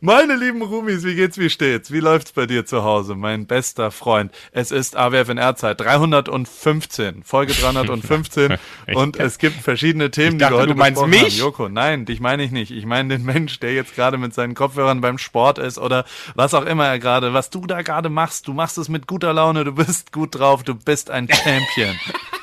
Meine lieben Rumis, wie geht's, wie steht's? Wie läuft's bei dir zu Hause, mein bester Freund? Es ist AWFNR-Zeit 315, Folge 315 und es gibt verschiedene Themen, dachte, die wir heute du meinst mich? haben. Joko, nein, dich meine ich nicht. Ich meine den Mensch, der jetzt gerade mit seinen Kopfhörern beim Sport ist oder was auch immer er gerade, was du da gerade machst. Du machst es mit guter Laune, du bist gut drauf, du bist ein Champion.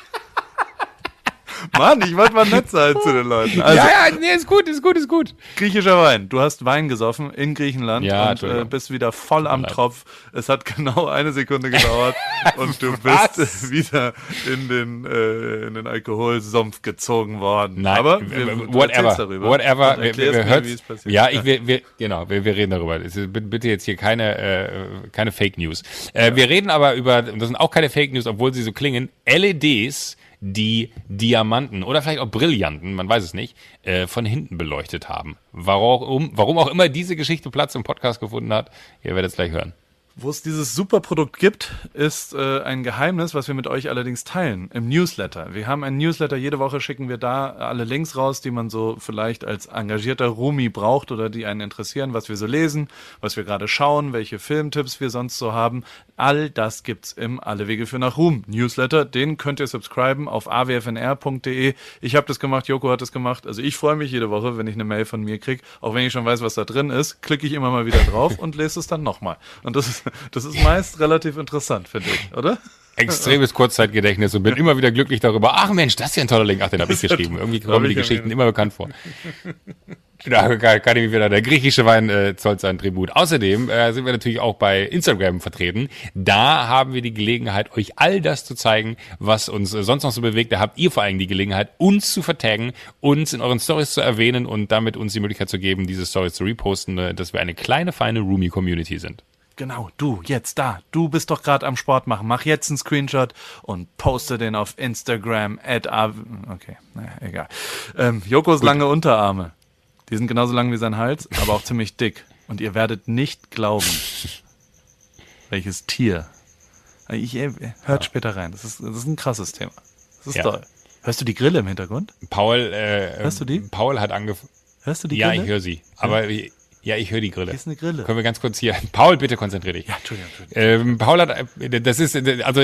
Mann, ich wollte mal nett sein zu den Leuten. Also, ja, ja, nee, ist gut, ist gut, ist gut. Griechischer Wein. Du hast Wein gesoffen in Griechenland Ja, und äh, bist wieder voll am. Tropf. Es hat genau eine Sekunde gedauert und du Was? bist äh, wieder in den, äh, in den Alkoholsumpf gezogen worden. Nein, Aber wir, whatever, darüber whatever, wir, wir, mir, hört, wie es passiert. ja, ich, wir, wir, genau, wir, wir reden darüber. Ist, bitte- jetzt hier keine, äh, keine Fake News. Äh, Wir reden aber über, und das sind auch keine Fake News, obwohl sie so klingen, LEDs, die Diamanten oder vielleicht auch Brillanten, man weiß es nicht, äh, von hinten beleuchtet haben. Warum, warum auch immer diese Geschichte Platz im Podcast gefunden hat, ihr werdet es gleich hören. Wo es dieses super Produkt gibt, ist äh, ein Geheimnis, was wir mit euch allerdings teilen im Newsletter. Wir haben einen Newsletter, jede Woche schicken wir da alle Links raus, die man so vielleicht als engagierter Rumi braucht oder die einen interessieren, was wir so lesen, was wir gerade schauen, welche Filmtipps wir sonst so haben. All das gibt's im Alle Wege für nach Ruhm Newsletter. Den könnt ihr subscriben auf awfnr.de. Ich habe das gemacht, Joko hat das gemacht. Also ich freue mich jede Woche, wenn ich eine Mail von mir krieg, auch wenn ich schon weiß, was da drin ist, klicke ich immer mal wieder drauf und lese es dann nochmal. Und das ist, das ist meist relativ interessant, finde ich, oder? Extremes Kurzzeitgedächtnis und bin immer wieder glücklich darüber. Ach Mensch, das ist ja ein toller Link. Ach, den habe ich geschrieben. Irgendwie kommen mir die Geschichten immer bekannt vor. Da kann, kann ich mich wieder, der griechische Wein äh, zollt seinen Tribut. Außerdem äh, sind wir natürlich auch bei Instagram vertreten. Da haben wir die Gelegenheit, euch all das zu zeigen, was uns äh, sonst noch so bewegt. Da habt ihr vor allem die Gelegenheit, uns zu vertaggen, uns in euren Stories zu erwähnen und damit uns die Möglichkeit zu geben, diese Stories zu reposten, äh, dass wir eine kleine, feine Roomie-Community sind. Genau, du, jetzt da. Du bist doch gerade am Sport machen. Mach jetzt einen Screenshot und poste den auf Instagram at Okay, naja, egal. Ähm, Jokos lange Unterarme. Die sind genauso lang wie sein Hals, aber auch ziemlich dick. Und ihr werdet nicht glauben, welches Tier. Ich, äh, hört später rein. Das ist, das ist ein krasses Thema. Das ist Ja. toll. Hörst du die Grille im Hintergrund? Paul, äh, Hörst du die? Paul hat angefangen. Hörst du die Ja, Grille? ich höre sie. Aber ja, ich höre die Grille. Hier ist eine Grille. Können wir ganz kurz hier. Paul, bitte konzentrier dich. Ja, Entschuldigung, Entschuldigung. Ähm, Paul hat, äh, das ist, äh, also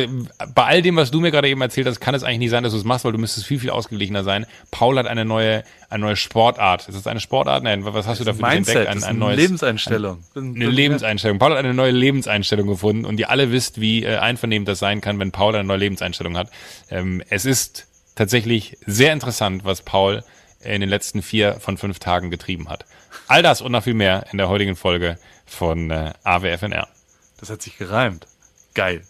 bei all dem, was du mir gerade eben erzählt hast, kann es eigentlich nicht sein, dass du es machst, weil du müsstest viel, viel ausgeglichener sein. Paul hat eine neue, eine neue Sportart. Ist das eine Sportart? Nein, was hast du dafür Mindset, entdeckt? das Ein, ein eine neues, Lebenseinstellung. eine Lebenseinstellung. Paul hat eine neue Lebenseinstellung gefunden und ihr alle wisst, wie äh, einvernehmend das sein kann, wenn Paul eine neue Lebenseinstellung hat. Ähm, es ist tatsächlich sehr interessant, was Paul in den letzten vier von fünf Tagen getrieben hat. All das und noch viel mehr in der heutigen Folge von äh, AWFNR. Das hat sich gereimt. Geil.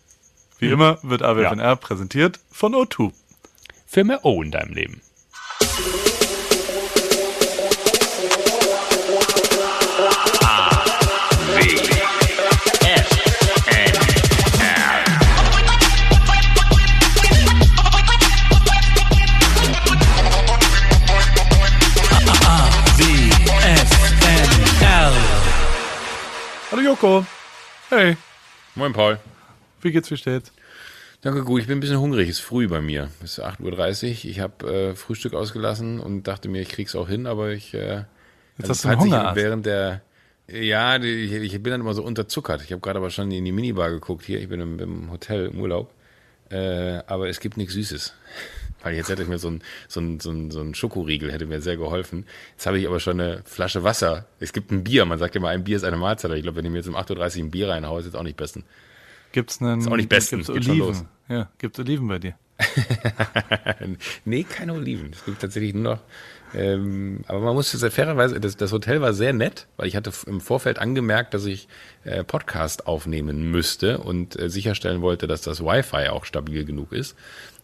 Wie immer wird AWFNR präsentiert von O2. Für mehr O in deinem Leben. Hallo Joko. Hey, Moin Paul. wie geht's, wie steht's? Danke, gut. Ich bin ein bisschen hungrig. Es ist früh bei mir. Es ist 8.30 Uhr. Ich habe äh, Frühstück ausgelassen und dachte mir, ich krieg's auch hin, aber ich. Äh, Jetzt also hast du einen ich Hungerast. Während der. Ja, ich, ich bin dann immer so unterzuckert. Ich habe gerade aber schon in die Minibar geguckt hier. Ich bin im, im Hotel im Urlaub. Äh, aber es gibt nichts Süßes. Weil jetzt hätte ich mir so ein, so ein, so ein, so ein Schokoriegel hätte mir sehr geholfen. Jetzt habe ich aber schon eine Flasche Wasser. Es gibt ein Bier. Man sagt immer, ein Bier ist eine Mahlzeit. Aber ich glaube, wenn ich mir jetzt um 8.30 Uhr ein Bier reinhaue, ist jetzt auch nicht besten. Gibt's einen. Ist auch nicht bestens, Gibt's geht schon Oliven? los. Ja, gibt's Oliven bei dir? nee, keine Oliven. Es gibt tatsächlich nur noch. Ähm, aber man muss sehr fairerweise, das, das Hotel war sehr nett, weil ich hatte im Vorfeld angemerkt, dass ich äh, Podcast aufnehmen müsste und äh, sicherstellen wollte, dass das Wi-Fi auch stabil genug ist.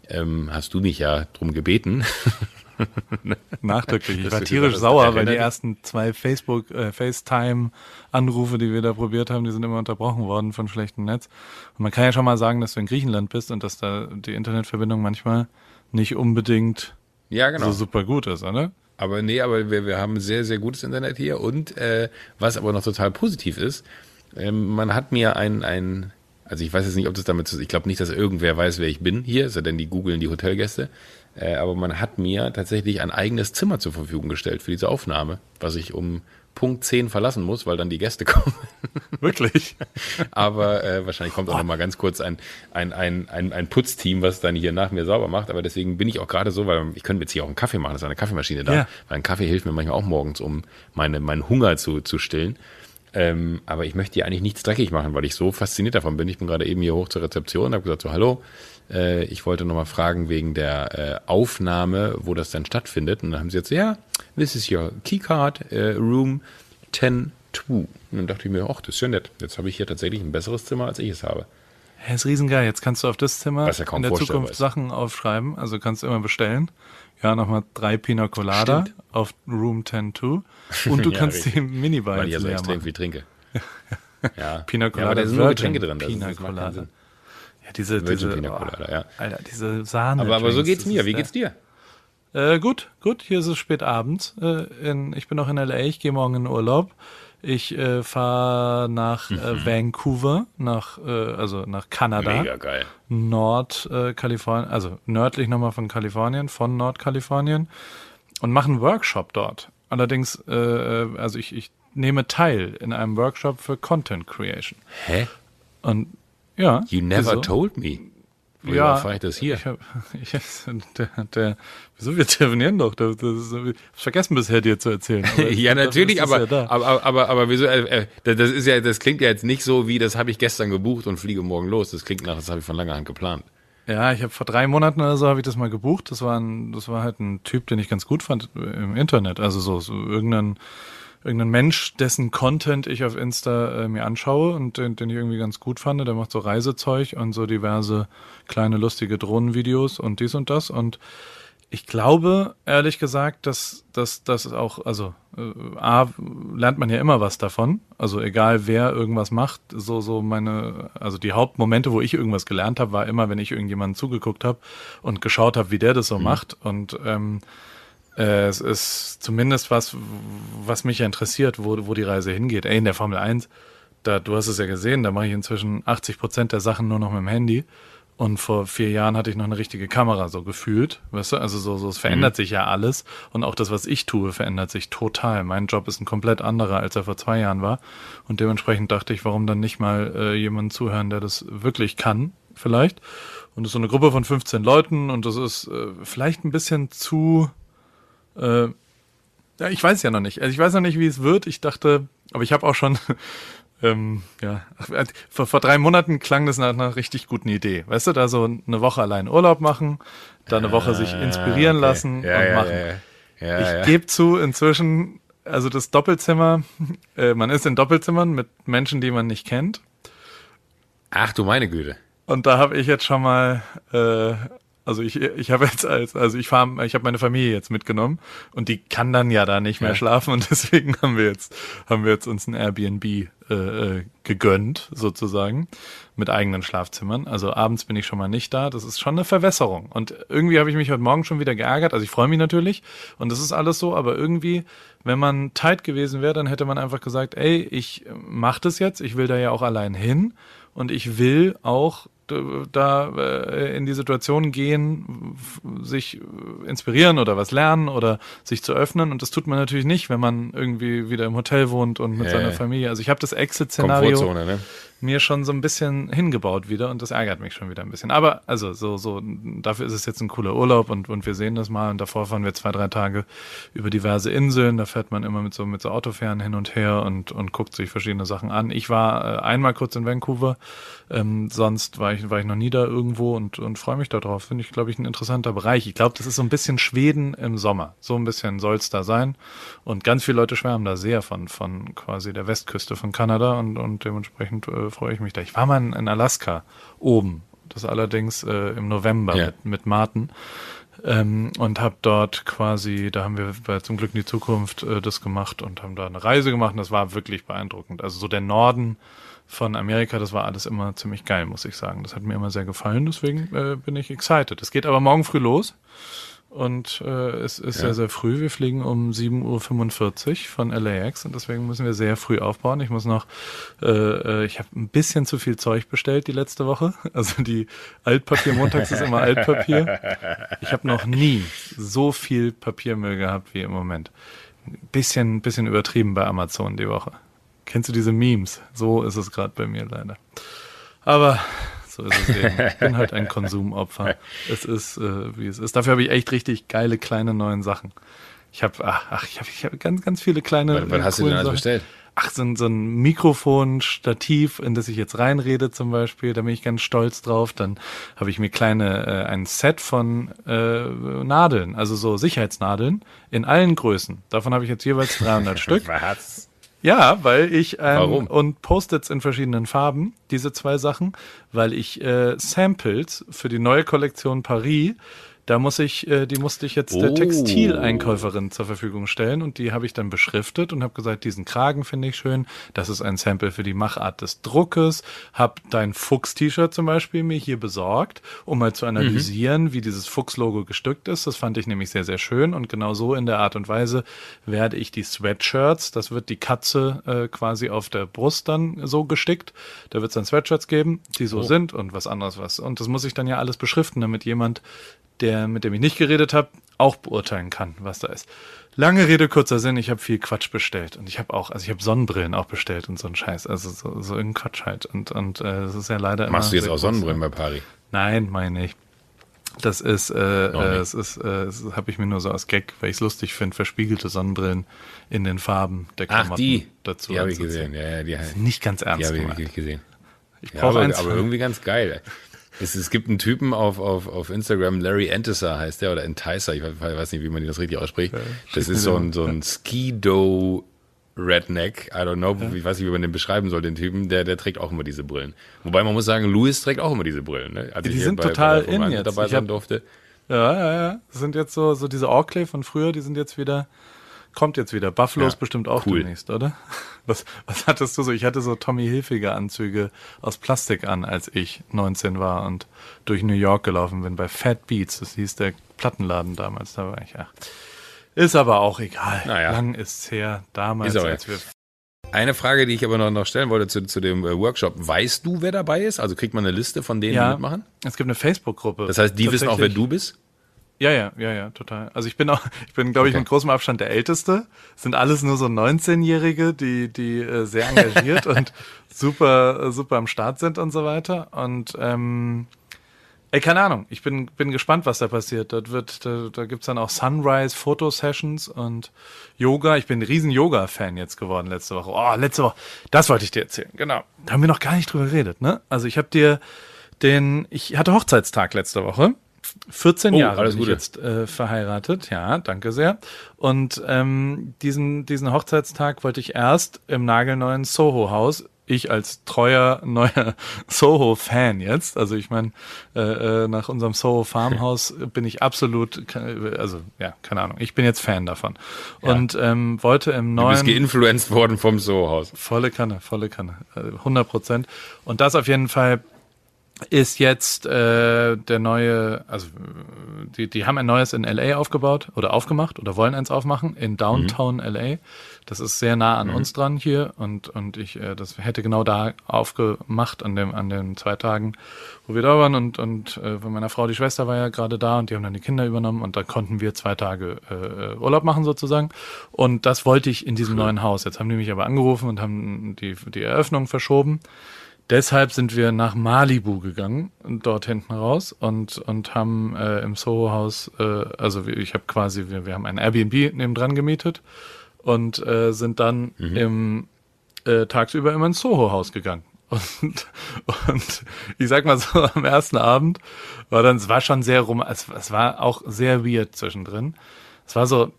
Ähm, hast du mich ja drum gebeten. Nachdrücklich. Ich war tierisch sauer, weil die ersten zwei Facebook, äh, FaceTime-Anrufe, die wir da probiert haben, die sind immer unterbrochen worden von schlechtem Netz. Und man kann ja schon mal sagen, dass du in Griechenland bist und dass da die Internetverbindung manchmal nicht unbedingt ja, genau. so super gut ist, oder? Aber nee, aber wir, wir haben sehr, sehr gutes Internet hier. Und äh, was aber noch total positiv ist, ähm, man hat mir ein, ein, also ich weiß jetzt nicht, ob das damit, zu- ich glaube nicht, dass irgendwer weiß, wer ich bin hier, ist ja denn die googeln die Hotelgäste. Äh, aber man hat mir tatsächlich ein eigenes Zimmer zur Verfügung gestellt für diese Aufnahme, was ich um Punkt 10 verlassen muss, weil dann die Gäste kommen. Wirklich? aber äh, wahrscheinlich kommt auch noch mal ganz kurz ein, ein, ein, ein, ein Putzteam, was dann hier nach mir sauber macht. Aber deswegen bin ich auch gerade so, weil ich könnte jetzt hier auch einen Kaffee machen, das ist eine Kaffeemaschine da. Ja. Weil ein Kaffee hilft mir manchmal auch morgens, um meine, meinen Hunger zu, zu stillen. Ähm, aber ich möchte hier eigentlich nichts dreckig machen, weil ich so fasziniert davon bin. Ich bin gerade eben hier hoch zur Rezeption und habe gesagt, so hallo, äh, ich wollte nochmal fragen wegen der äh, Aufnahme, wo das dann stattfindet. Und dann haben sie jetzt, ja, this is your keycard, uh, room 10 2. Und dann dachte ich mir, ach, das ist ja nett. Jetzt habe ich hier tatsächlich ein besseres Zimmer, als ich es habe. Ja, ist riesengeil. Jetzt kannst du auf das Zimmer ja in der Zukunft ist. Sachen aufschreiben. Also kannst du immer bestellen. Ja, nochmal drei Pina Colada Stimmt. auf Room 10-2. Und du ja, kannst richtig. die Minibar Weil ich ja so extrem viel trinke. ja. Pina Colada. Ja, aber da sind nur Getränke drin. Pina Colada. Ja, diese, diese, Pina Colada, oh, ja. Alter, diese Sahne. Aber, aber so geht's mir. Wie geht's dir? Äh, gut, gut. Hier ist es spät abends. Äh, in, ich bin noch in L.A. Ich gehe morgen in Urlaub. Ich äh, fahre nach äh, mhm. Vancouver, nach äh, also nach Kanada. Mega geil. Nordkalifornien, also nördlich nochmal von Kalifornien, von Nordkalifornien und mache einen Workshop dort. Allerdings, äh, äh, also ich, ich nehme teil in einem Workshop für Content Creation. Hä? Und ja. You never wieso? told me. Wie ja, fahre ich das hier? Ich hab, ich, der, der, wieso wir telefonieren doch? Das, das, ich vergessen bisher dir zu erzählen. ja, natürlich, aber, ja aber, aber, aber, wieso? Äh, äh, das ist ja, das klingt ja jetzt nicht so wie, das habe ich gestern gebucht und fliege morgen los. Das klingt nach, das habe ich von langer Hand geplant. Ja, ich habe vor drei Monaten oder so habe ich das mal gebucht. Das war ein, das war halt ein Typ, den ich ganz gut fand im Internet. Also so, so irgendein irgendein Mensch, dessen Content ich auf Insta äh, mir anschaue und den, den ich irgendwie ganz gut fand. Der macht so Reisezeug und so diverse kleine lustige Drohnenvideos und dies und das. Und ich glaube, ehrlich gesagt, dass dass das auch, also äh, A, lernt man ja immer was davon. Also egal wer irgendwas macht, so, so meine, also die Hauptmomente, wo ich irgendwas gelernt habe, war immer, wenn ich irgendjemanden zugeguckt habe und geschaut habe, wie der das so mhm. macht. Und ähm, äh, es ist zumindest was, was mich interessiert, wo, wo die Reise hingeht. Ey, in der Formel 1, da, du hast es ja gesehen, da mache ich inzwischen 80 Prozent der Sachen nur noch mit dem Handy. Und vor vier Jahren hatte ich noch eine richtige Kamera so gefühlt. Weißt du, also so, so es verändert mhm. sich ja alles. Und auch das, was ich tue, verändert sich total. Mein Job ist ein komplett anderer, als er vor zwei Jahren war. Und dementsprechend dachte ich, warum dann nicht mal äh, jemanden zuhören, der das wirklich kann, vielleicht. Und es ist so eine Gruppe von 15 Leuten und das ist äh, vielleicht ein bisschen zu äh, ja, ich weiß ja noch nicht. Also ich weiß noch nicht, wie es wird. Ich dachte, aber ich habe auch schon, ähm, ja, vor, vor drei Monaten klang das nach einer richtig guten Idee. Weißt du, da so eine Woche allein Urlaub machen, da eine Woche sich inspirieren okay. lassen ja, und ja, machen. Ja, ich gebe zu, inzwischen, also das Doppelzimmer, äh, man ist in Doppelzimmern mit Menschen, die man nicht kennt. Ach du meine Güte. Und da habe ich jetzt schon mal äh, also ich, ich habe jetzt als, also ich fahre, ich habe meine Familie jetzt mitgenommen und die kann dann ja da nicht mehr ja. schlafen und deswegen haben wir jetzt, haben wir jetzt uns ein Airbnb äh, äh, gegönnt, sozusagen, mit eigenen Schlafzimmern. Also abends bin ich schon mal nicht da. Das ist schon eine Verwässerung. Und irgendwie habe ich mich heute Morgen schon wieder geärgert. Also ich freue mich natürlich und das ist alles so, aber irgendwie, wenn man tight gewesen wäre, dann hätte man einfach gesagt, ey, ich mach das jetzt, ich will da ja auch allein hin und ich will auch da äh, in die Situation gehen, sich inspirieren oder was lernen oder sich zu öffnen. Und das tut man natürlich nicht, wenn man irgendwie wieder im Hotel wohnt und mit ja, seiner Familie. Also ich habe das Exit-Szenario ne? Mir schon so ein bisschen hingebaut wieder und das ärgert mich schon wieder ein bisschen. Aber also so, so, dafür ist es jetzt ein cooler Urlaub und, und wir sehen das mal und davor fahren wir zwei, drei Tage über diverse Inseln. Da fährt man immer mit so, mit so Autofähren hin und her und, und guckt sich verschiedene Sachen an. Ich war äh, einmal kurz in Vancouver, ähm, sonst war ich, war ich noch nie da irgendwo und, und freue mich darauf. Finde ich, glaube ich, ein interessanter Bereich. Ich glaube, das ist so ein bisschen Schweden im Sommer. So ein bisschen soll es da sein. Und ganz viele Leute schwärmen da sehr von, von quasi der Westküste von Kanada und, und dementsprechend äh, freue ich mich da. Ich war mal in, in Alaska oben, das allerdings äh, im November ja. mit, mit Martin. Ähm, und habe dort quasi, da haben wir bei zum Glück in die Zukunft äh, das gemacht und haben da eine Reise gemacht und das war wirklich beeindruckend. Also so der Norden von Amerika, das war alles immer ziemlich geil, muss ich sagen. Das hat mir immer sehr gefallen, deswegen äh, bin ich excited. Es geht aber morgen früh los. Und äh, es ist ja. sehr, sehr früh. Wir fliegen um 7.45 Uhr von LAX und deswegen müssen wir sehr früh aufbauen. Ich muss noch, äh, äh ich habe ein bisschen zu viel Zeug bestellt die letzte Woche. Also die Altpapier montags ist immer Altpapier. Ich habe noch nie so viel Papiermüll gehabt wie im Moment. bisschen, bisschen übertrieben bei Amazon die Woche. Kennst du diese Memes? So ist es gerade bei mir leider. Aber so ist es eben. Ich bin halt ein Konsumopfer. Es ist, äh, wie es ist. Dafür habe ich echt richtig geile kleine neuen Sachen. Ich habe, ach, ach, ich habe ich hab ganz, ganz viele kleine. Was, was äh, hast du denn alles Sachen. bestellt? Ach, so ein, so ein Mikrofon, Stativ, in das ich jetzt reinrede zum Beispiel, da bin ich ganz stolz drauf. Dann habe ich mir kleine, äh, ein Set von äh, Nadeln, also so Sicherheitsnadeln in allen Größen. Davon habe ich jetzt jeweils 300 Stück. Was? Ja, weil ich ähm, Warum? und Post-its in verschiedenen Farben, diese zwei Sachen, weil ich äh, Samples für die neue Kollektion Paris, da muss ich, äh, die musste ich jetzt der Oh. Textileinkäuferin zur Verfügung stellen und die habe ich dann beschriftet und habe gesagt, diesen Kragen finde ich schön, das ist ein Sample für die Machart des Druckes, habe dein Fuchs-T-Shirt zum Beispiel mir hier besorgt, um mal zu analysieren, wie dieses Fuchs-Logo gestückt ist. Das fand ich nämlich sehr, sehr schön und genau so in der Art und Weise werde ich die Sweatshirts, das wird die Katze äh, quasi auf der Brust dann so gestickt, da wird es dann Sweatshirts geben, die so sind und was anderes was. Und das muss ich dann ja alles beschriften, damit jemand, der mit dem ich nicht geredet habe, auch beurteilen kann, was da ist. Lange Rede, kurzer Sinn, ich habe viel Quatsch bestellt und ich habe auch, also ich habe Sonnenbrillen auch bestellt und so ein Scheiß, also so, so irgendein Quatsch halt und und äh, das ist ja leider Machst du jetzt auch. Sonnenbrillen bei Pari? Nein, meine ich. Das ist, äh, äh, es ist, äh, das habe ich mir nur so als Gag, weil ich es lustig finde, verspiegelte Sonnenbrillen in den Farben der Ach, Klamotten die. dazu. Die habe ich gesehen. Ja, ja, die, Nicht ganz die ernst habe ich wirklich gesehen. Ich Ja, brauche aber, eins. aber irgendwie ganz geil. Es, es gibt einen Typen auf, auf, auf Instagram, Larry Enticer heißt der, oder Enticer, ich weiß- nicht, wie man das richtig ausspricht. das ist so ein, so ein Skido Redneck, I don't know, ich weiß nicht, wie man den beschreiben soll, den Typen, der, der trägt auch immer diese Brillen. Wobei man muss sagen, Louis trägt auch immer diese Brillen. Ne? Als Die sind total der in jetzt. dabei Ich sein hab- durfte. Ja, ja, ja. Das sind jetzt so, so diese Orkley von früher, die sind jetzt wieder, kommt jetzt wieder. Buffalo Ja, ist bestimmt auch cool. demnächst, oder? Was, was hattest du so? Ich hatte so Tommy Hilfiger Anzüge aus Plastik an, als ich 19 war und durch New York gelaufen bin bei Fat Beats. Das hieß der Plattenladen damals. Da war ich, ach. Ist aber auch egal. Naja. Lang ist's her. Damals, Ist als wir Eine Frage, die ich aber noch, noch stellen wollte zu, zu dem äh, Workshop. Weißt du, wer dabei ist? Also kriegt man eine Liste von denen, die ja, mitmachen? es gibt eine Facebook-Gruppe. Das heißt, die wissen auch, wer du bist? Ja, ja, ja, ja, total. Also ich bin auch, ich bin, glaube ich, Okay. mit großem Abstand der Älteste. Es sind alles nur so 19-Jährige, die, die äh, sehr engagiert und super, äh, super am Start sind und so weiter. Und ähm, ey, keine Ahnung, ich bin, bin gespannt, was da passiert. Dort wird, da, da gibt's dann auch Sunrise-Fotosessions und Yoga. Ich bin ein riesen Yoga-Fan jetzt geworden letzte Woche. Oh, letzte Woche, das wollte ich dir erzählen, genau. Da haben wir noch gar nicht drüber geredet, ne? Also ich habe dir den, ich hatte Hochzeitstag letzte Woche. 14 Oh, Jahre bin ich jetzt äh, verheiratet, ja, danke sehr. Und ähm, diesen, diesen Hochzeitstag wollte ich erst im nagelneuen Soho-Haus, ich als treuer neuer Soho-Fan jetzt, also ich meine, äh, äh, nach unserem Soho-Farmhaus bin ich absolut, also ja, keine Ahnung, ich bin jetzt Fan davon. Und ähm, wollte im Du bist neuen... geinfluenced worden vom Soho-Haus. Volle Kanne, volle Kanne. äh, 100 Prozent. Und das auf jeden Fall ist jetzt äh, der neue, also die, die haben ein neues in LA aufgebaut oder aufgemacht oder wollen eins aufmachen in Downtown LA. Das ist sehr nah an uns dran hier und und ich äh, das hätte genau da aufgemacht an dem an den zwei Tagen, wo wir da waren und und äh, von meiner Frau die Schwester war ja gerade da und die haben dann die Kinder übernommen und da konnten wir zwei Tage äh, Urlaub machen sozusagen und das wollte ich in diesem neuen Haus. Jetzt haben die mich aber angerufen und haben die die Eröffnung verschoben. Deshalb sind wir nach Malibu gegangen, dort hinten raus und und haben äh, im Soho-Haus, äh, also ich habe quasi, wir, wir haben ein Airbnb nebendran gemietet und äh, sind dann im äh, tagsüber immer ins Soho-Haus gegangen. Und, und ich sag mal so, am ersten Abend war dann, es war schon sehr rum, es, es war auch sehr weird zwischendrin. Es war so,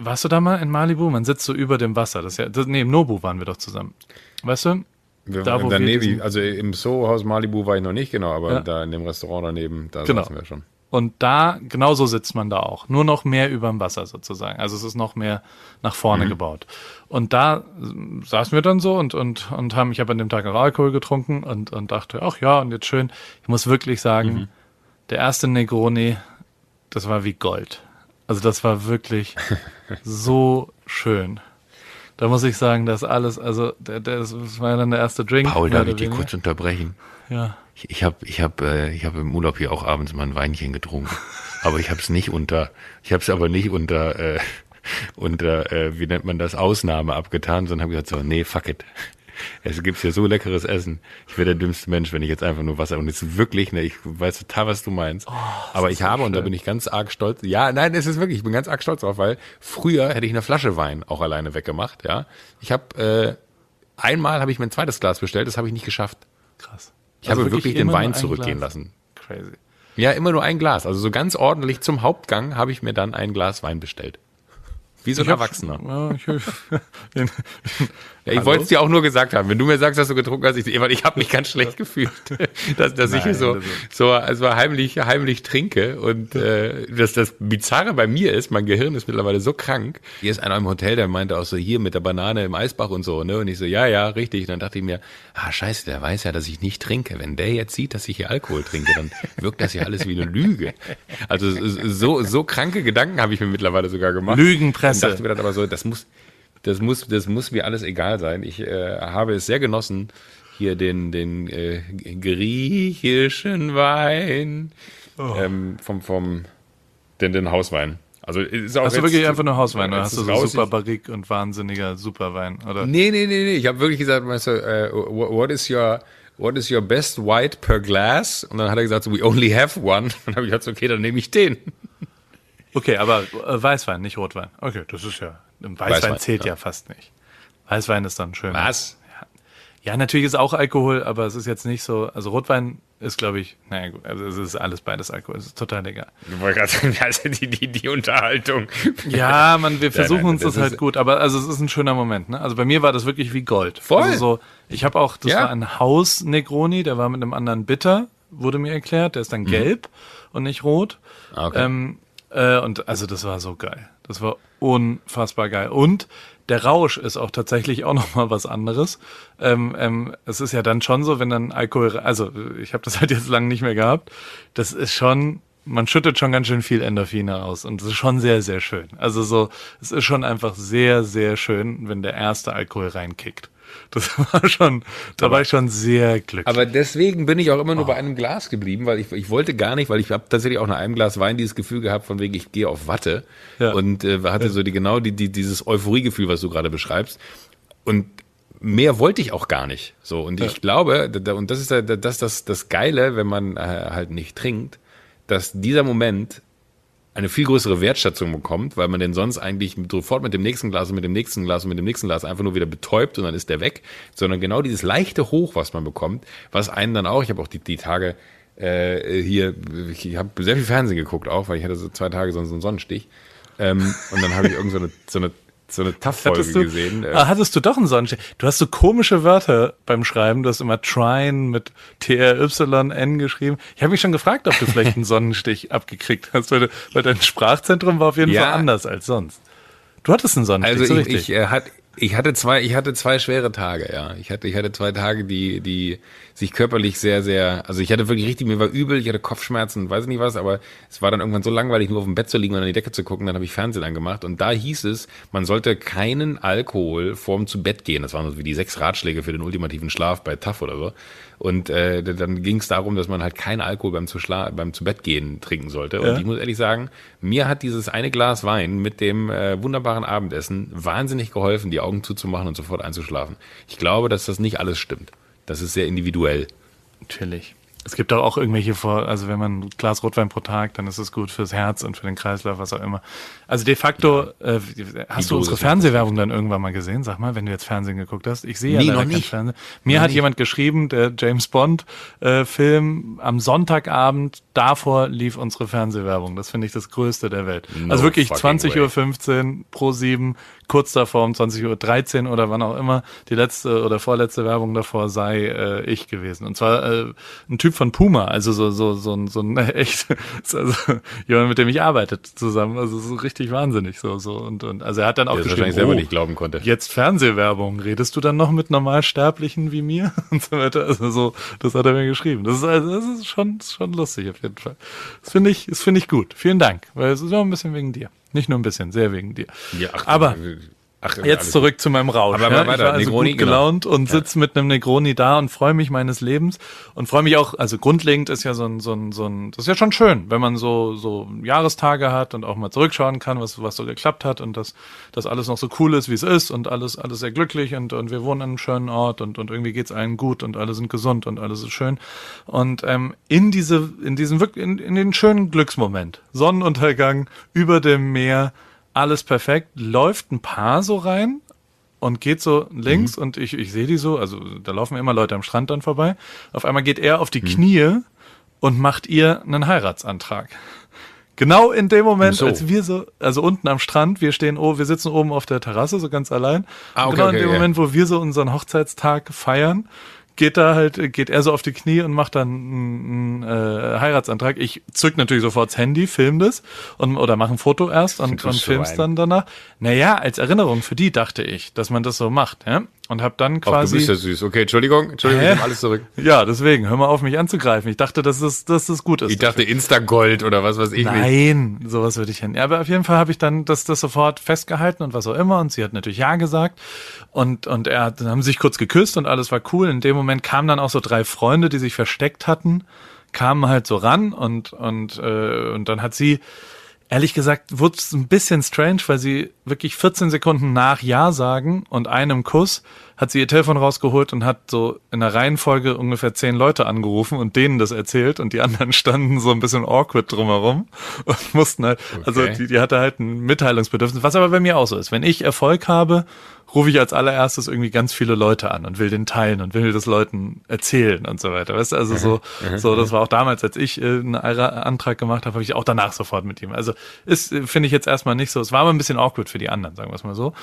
warst du da mal in Malibu? Man sitzt so über dem Wasser. Das ja, das, nee, im Nobu waren wir doch zusammen. Weißt du? Wir Da, waren wir daneben, diesen- also im Soho-Haus Malibu war ich noch nicht, genau, aber Ja. da in dem Restaurant daneben, da Genau. saßen wir schon. Und da, genauso sitzt man da auch. Nur noch mehr überm Wasser sozusagen. Also es ist noch mehr nach vorne gebaut. Und da saßen wir dann so und, und, und haben, ich habe an dem Tag auch Alkohol getrunken und, und dachte, ach ja, und jetzt schön. Ich muss wirklich sagen, der erste Negroni, das war wie Gold. Also das war wirklich so schön. Da muss ich sagen, dass alles, also der, der, das war dann der erste Drink. Paul, darf ich dich kurz unterbrechen? Ja. Ich, habe ich hab, äh, ich hab im Urlaub hier auch abends mal ein Weinchen getrunken. aber ich habe es nicht unter, ich habe es aber nicht unter, äh, und äh, wie nennt man das, Ausnahme abgetan, sondern habe gesagt, so, nee, fuck it. Es gibt hier so leckeres Essen. Ich wäre der dümmste Mensch, wenn ich jetzt einfach nur Wasser. Und es ist wirklich, ne, ich weiß total, was du meinst. Oh, Aber ich habe, so und da bin ich ganz arg stolz. Ja, nein, es ist wirklich, ich bin ganz arg stolz drauf, weil früher hätte ich eine Flasche Wein auch alleine weggemacht, ja. Ich habe, äh, einmal habe ich mir ein zweites Glas bestellt, das habe ich nicht geschafft. Krass. Ich also habe wirklich, wirklich den Wein zurückgehen Glas. lassen. Crazy. Ja, immer nur ein Glas. Also so ganz ordentlich zum Hauptgang habe ich mir dann ein Glas Wein bestellt. Wie so ein Erwachsener. Ja, ich, ja, ich wollte es dir auch nur gesagt haben. Wenn du mir sagst, dass du getrunken hast, ich, ich habe mich ganz schlecht gefühlt, dass, dass Nein, ich hier so, so also heimlich, heimlich trinke. Und äh, dass das Bizarre bei mir ist, mein Gehirn ist mittlerweile so krank. Hier ist einer im Hotel, der meinte auch so, hier mit der Banane im Eisbach und so. ne Und ich so, ja, ja, richtig. Und dann dachte ich mir, ah, scheiße, der weiß ja, dass ich nicht trinke. Wenn der jetzt sieht, dass ich hier Alkohol trinke, dann wirkt das ja alles wie eine Lüge. Also so, so kranke Gedanken habe ich mir mittlerweile sogar gemacht. Lügenpresse. Und dachte mir dann aber so, das muss, das muss, das muss mir alles egal sein. Ich äh, habe es sehr genossen, hier den, den äh, griechischen Wein oh. ähm, vom, vom, den, den Hauswein. Also ist auch hast du wirklich einfach nur Hauswein oder hast du so super Barrique und wahnsinniger Superwein? Oder? Nee, nee, nee, nee. Ich habe wirklich gesagt, weißt du, uh, what is your what is your best white per glass? Und dann hat er gesagt, so, we only have one. Und dann habe ich gesagt, okay, dann nehme ich den. Okay, aber äh, Weißwein, nicht Rotwein. Okay, das ist ja. Weißwein, Weißwein zählt ja. ja. fast nicht. Weißwein ist dann schön. Was? Ja. ja, natürlich ist auch Alkohol, aber es ist jetzt nicht so. Also Rotwein ist, glaube ich, naja gut, also es ist alles beides Alkohol, es ist total egal. Ich wollte gerade sagen, also die, die, die Unterhaltung. Ja, man, wir versuchen nein, nein, uns das, das halt gut, aber also es ist ein schöner Moment, ne? Also bei mir war das wirklich wie Gold. Voll. Also so, ich habe auch, das ja. war ein Haus Negroni, der war mit einem anderen Bitter, wurde mir erklärt, der ist dann mhm. gelb und nicht rot. Ah, okay. Ähm, äh, und also das war so geil. Das war unfassbar geil. Und der Rausch ist auch tatsächlich auch noch mal was anderes. Ähm, ähm, es ist ja dann schon so, wenn dann Alkohol, also ich habe das halt jetzt lange nicht mehr gehabt. Das ist schon, man schüttet schon ganz schön viel Endorphine aus und es ist schon sehr, sehr schön. Also so, es ist schon einfach sehr, sehr schön, wenn der erste Alkohol reinkickt. Das war schon, da war ich schon sehr glücklich. Aber deswegen bin ich auch immer nur oh. bei einem Glas geblieben, weil ich, ich wollte gar nicht, weil ich habe tatsächlich auch nach einem Glas Wein dieses Gefühl gehabt, von wegen ich gehe auf Watte ja. und äh, hatte ja. so die genau die, die dieses Euphoriegefühl, was du gerade beschreibst. Und mehr wollte ich auch gar nicht. So und ja. ich glaube, und das ist das, das, das Geile, wenn man äh, halt nicht trinkt, dass dieser Moment eine viel größere Wertschätzung bekommt, weil man den sonst eigentlich sofort mit dem nächsten Glas und mit dem nächsten Glas und mit dem nächsten Glas einfach nur wieder betäubt und dann ist der weg, sondern genau dieses leichte Hoch, was man bekommt, was einen dann auch, ich habe auch die, die Tage äh, hier, ich habe sehr viel Fernsehen geguckt auch, weil ich hatte so zwei Tage sonst einen Sonnenstich ähm, und dann habe ich irgend so eine, so eine so eine Tough-Folge gesehen. Ah, hattest du doch einen Sonnenstich? Du hast so komische Wörter beim Schreiben. Du hast immer Trine mit T-R-Y-N geschrieben. Ich habe mich schon gefragt, ob du vielleicht einen Sonnenstich abgekriegt hast, weil, du, weil dein Sprachzentrum war auf jeden ja. Fall anders als sonst. Du hattest einen Sonnenstich, also so ich, richtig. Ich, äh, hat, ich hatte zwei, ich hatte zwei schwere Tage, ja. Ich hatte, ich hatte zwei Tage, die, die sich körperlich sehr, sehr, also ich hatte wirklich richtig, mir war übel, ich hatte Kopfschmerzen, weiß nicht was, aber es war dann irgendwann so langweilig, nur auf dem Bett zu liegen und an die Decke zu gucken, dann habe ich Fernsehen angemacht und da hieß es, man sollte keinen Alkohol vorm zu Bett gehen. Das waren so wie die sechs Ratschläge für den ultimativen Schlaf bei TAF oder so. Und äh, dann ging es darum, dass man halt keinen Alkohol beim zu beim zu Bett gehen trinken sollte. Und ja. ich muss ehrlich sagen, mir hat dieses eine Glas Wein mit dem äh, wunderbaren Abendessen wahnsinnig geholfen, die Augen zuzumachen und sofort einzuschlafen. Ich glaube, dass das nicht alles stimmt. Das ist sehr individuell. Natürlich. Es gibt auch irgendwelche vor, also wenn man ein Glas Rotwein pro Tag, dann ist es gut fürs Herz und für den Kreislauf, was auch immer. Also de facto, ja. äh, hast du unsere Fernsehwerbung dann irgendwann mal gesehen? Sag mal, wenn du jetzt Fernsehen geguckt hast. Ich sehe nee, ja leider kein Fernsehen. Mir noch hat nicht. jemand geschrieben, der James Bond äh, Film am Sonntagabend, davor lief unsere Fernsehwerbung. Das finde ich das Größte der Welt. No also wirklich 20.15 Uhr pro 7, kurz davor um 20.13 Uhr oder wann auch immer, die letzte oder vorletzte Werbung davor sei äh, ich gewesen. Und zwar äh, ein Typ von Puma, also so, so, so, ein, so ein echt, also jemand, mit dem ich arbeite zusammen. Also so richtig wahnsinnig so. so und, und also er hat dann auch Der geschrieben, selber oh, nicht glauben konnte. Jetzt Fernsehwerbung, redest du dann noch mit Normalsterblichen wie mir? Und so weiter. Also so, das hat er mir geschrieben. Das ist also das ist schon, schon lustig auf jeden Fall. Das finde ich, das finde ich gut. Vielen Dank, weil es ist auch ein bisschen wegen dir. Nicht nur ein bisschen, sehr wegen dir. Ja, ach, Aber Ach, Jetzt zurück zu meinem Rausch. Aber ja. Ich war also Negroni, gut genau. gelaunt genau. und sitze mit einem Negroni da und freue mich meines Lebens und freue mich auch, also grundlegend ist ja so ein, so ein, so ein, das ist ja schon schön, wenn man so, so Jahrestage hat und auch mal zurückschauen kann, was, was so geklappt hat und dass das alles noch so cool ist, wie es ist und alles, alles sehr glücklich und, und wir wohnen in einem schönen Ort und, und irgendwie geht's allen gut und alle sind gesund und alles ist schön. Und ähm, in diese, in diesen wirklich, in, in den schönen Glücksmoment, Sonnenuntergang über dem Meer, alles perfekt, läuft ein Paar so rein und geht so links mhm. und ich, ich sehe die so, also da laufen immer Leute am Strand dann vorbei. Auf einmal geht er auf die mhm. Knie und macht ihr einen Heiratsantrag. Genau in dem Moment, so. als wir so, also unten am Strand, wir stehen, oh, wir sitzen oben auf der Terrasse, so ganz allein. Ah, okay, genau in dem okay, Moment, wo wir so unseren Hochzeitstag feiern, geht da halt, geht er so auf die Knie und macht dann einen, einen äh, Heiratsantrag. Ich zück natürlich sofort das Handy, film das und, oder mach ein Foto erst und, und film's dann danach. Naja, als Erinnerung für die dachte ich, dass man das so macht, ja und habe dann quasi. Ach, du bist ja süß. Okay, Entschuldigung, Entschuldigung, Hä? ich alles zurück. Ja, deswegen, hör mal auf, mich anzugreifen. Ich dachte, dass das, dass das gut ist. Ich dachte Insta-Gold oder was weiß ich Nein, nicht. sowas würde ich hin. Ja, aber auf jeden Fall habe ich dann das, das sofort festgehalten und was auch immer. Und sie hat natürlich Ja gesagt. Und, und er hat, dann haben sich kurz geküsst und alles war cool. In dem Moment kamen dann auch so drei Freunde, die sich versteckt hatten, kamen halt so ran und, und, äh, und dann hat sie Ehrlich gesagt wurde es ein bisschen strange, weil sie wirklich 14 Sekunden nach Ja sagen und einem Kuss hat sie ihr Telefon rausgeholt und hat so in der Reihenfolge ungefähr zehn Leute angerufen und denen das erzählt und die anderen standen so ein bisschen awkward drumherum und mussten halt, also okay. also die, die hatte halt ein Mitteilungsbedürfnis, was aber bei mir auch so ist. Wenn ich Erfolg habe, rufe ich als allererstes irgendwie ganz viele Leute an und will den teilen und will das Leuten erzählen und so weiter. Weißt du, also so, mhm. so, das war auch damals, als ich äh, einen Antrag gemacht habe, habe ich auch danach sofort mit ihm. Also ist, finde ich jetzt erstmal nicht so. Es war aber ein bisschen awkward für die anderen, sagen wir es mal so.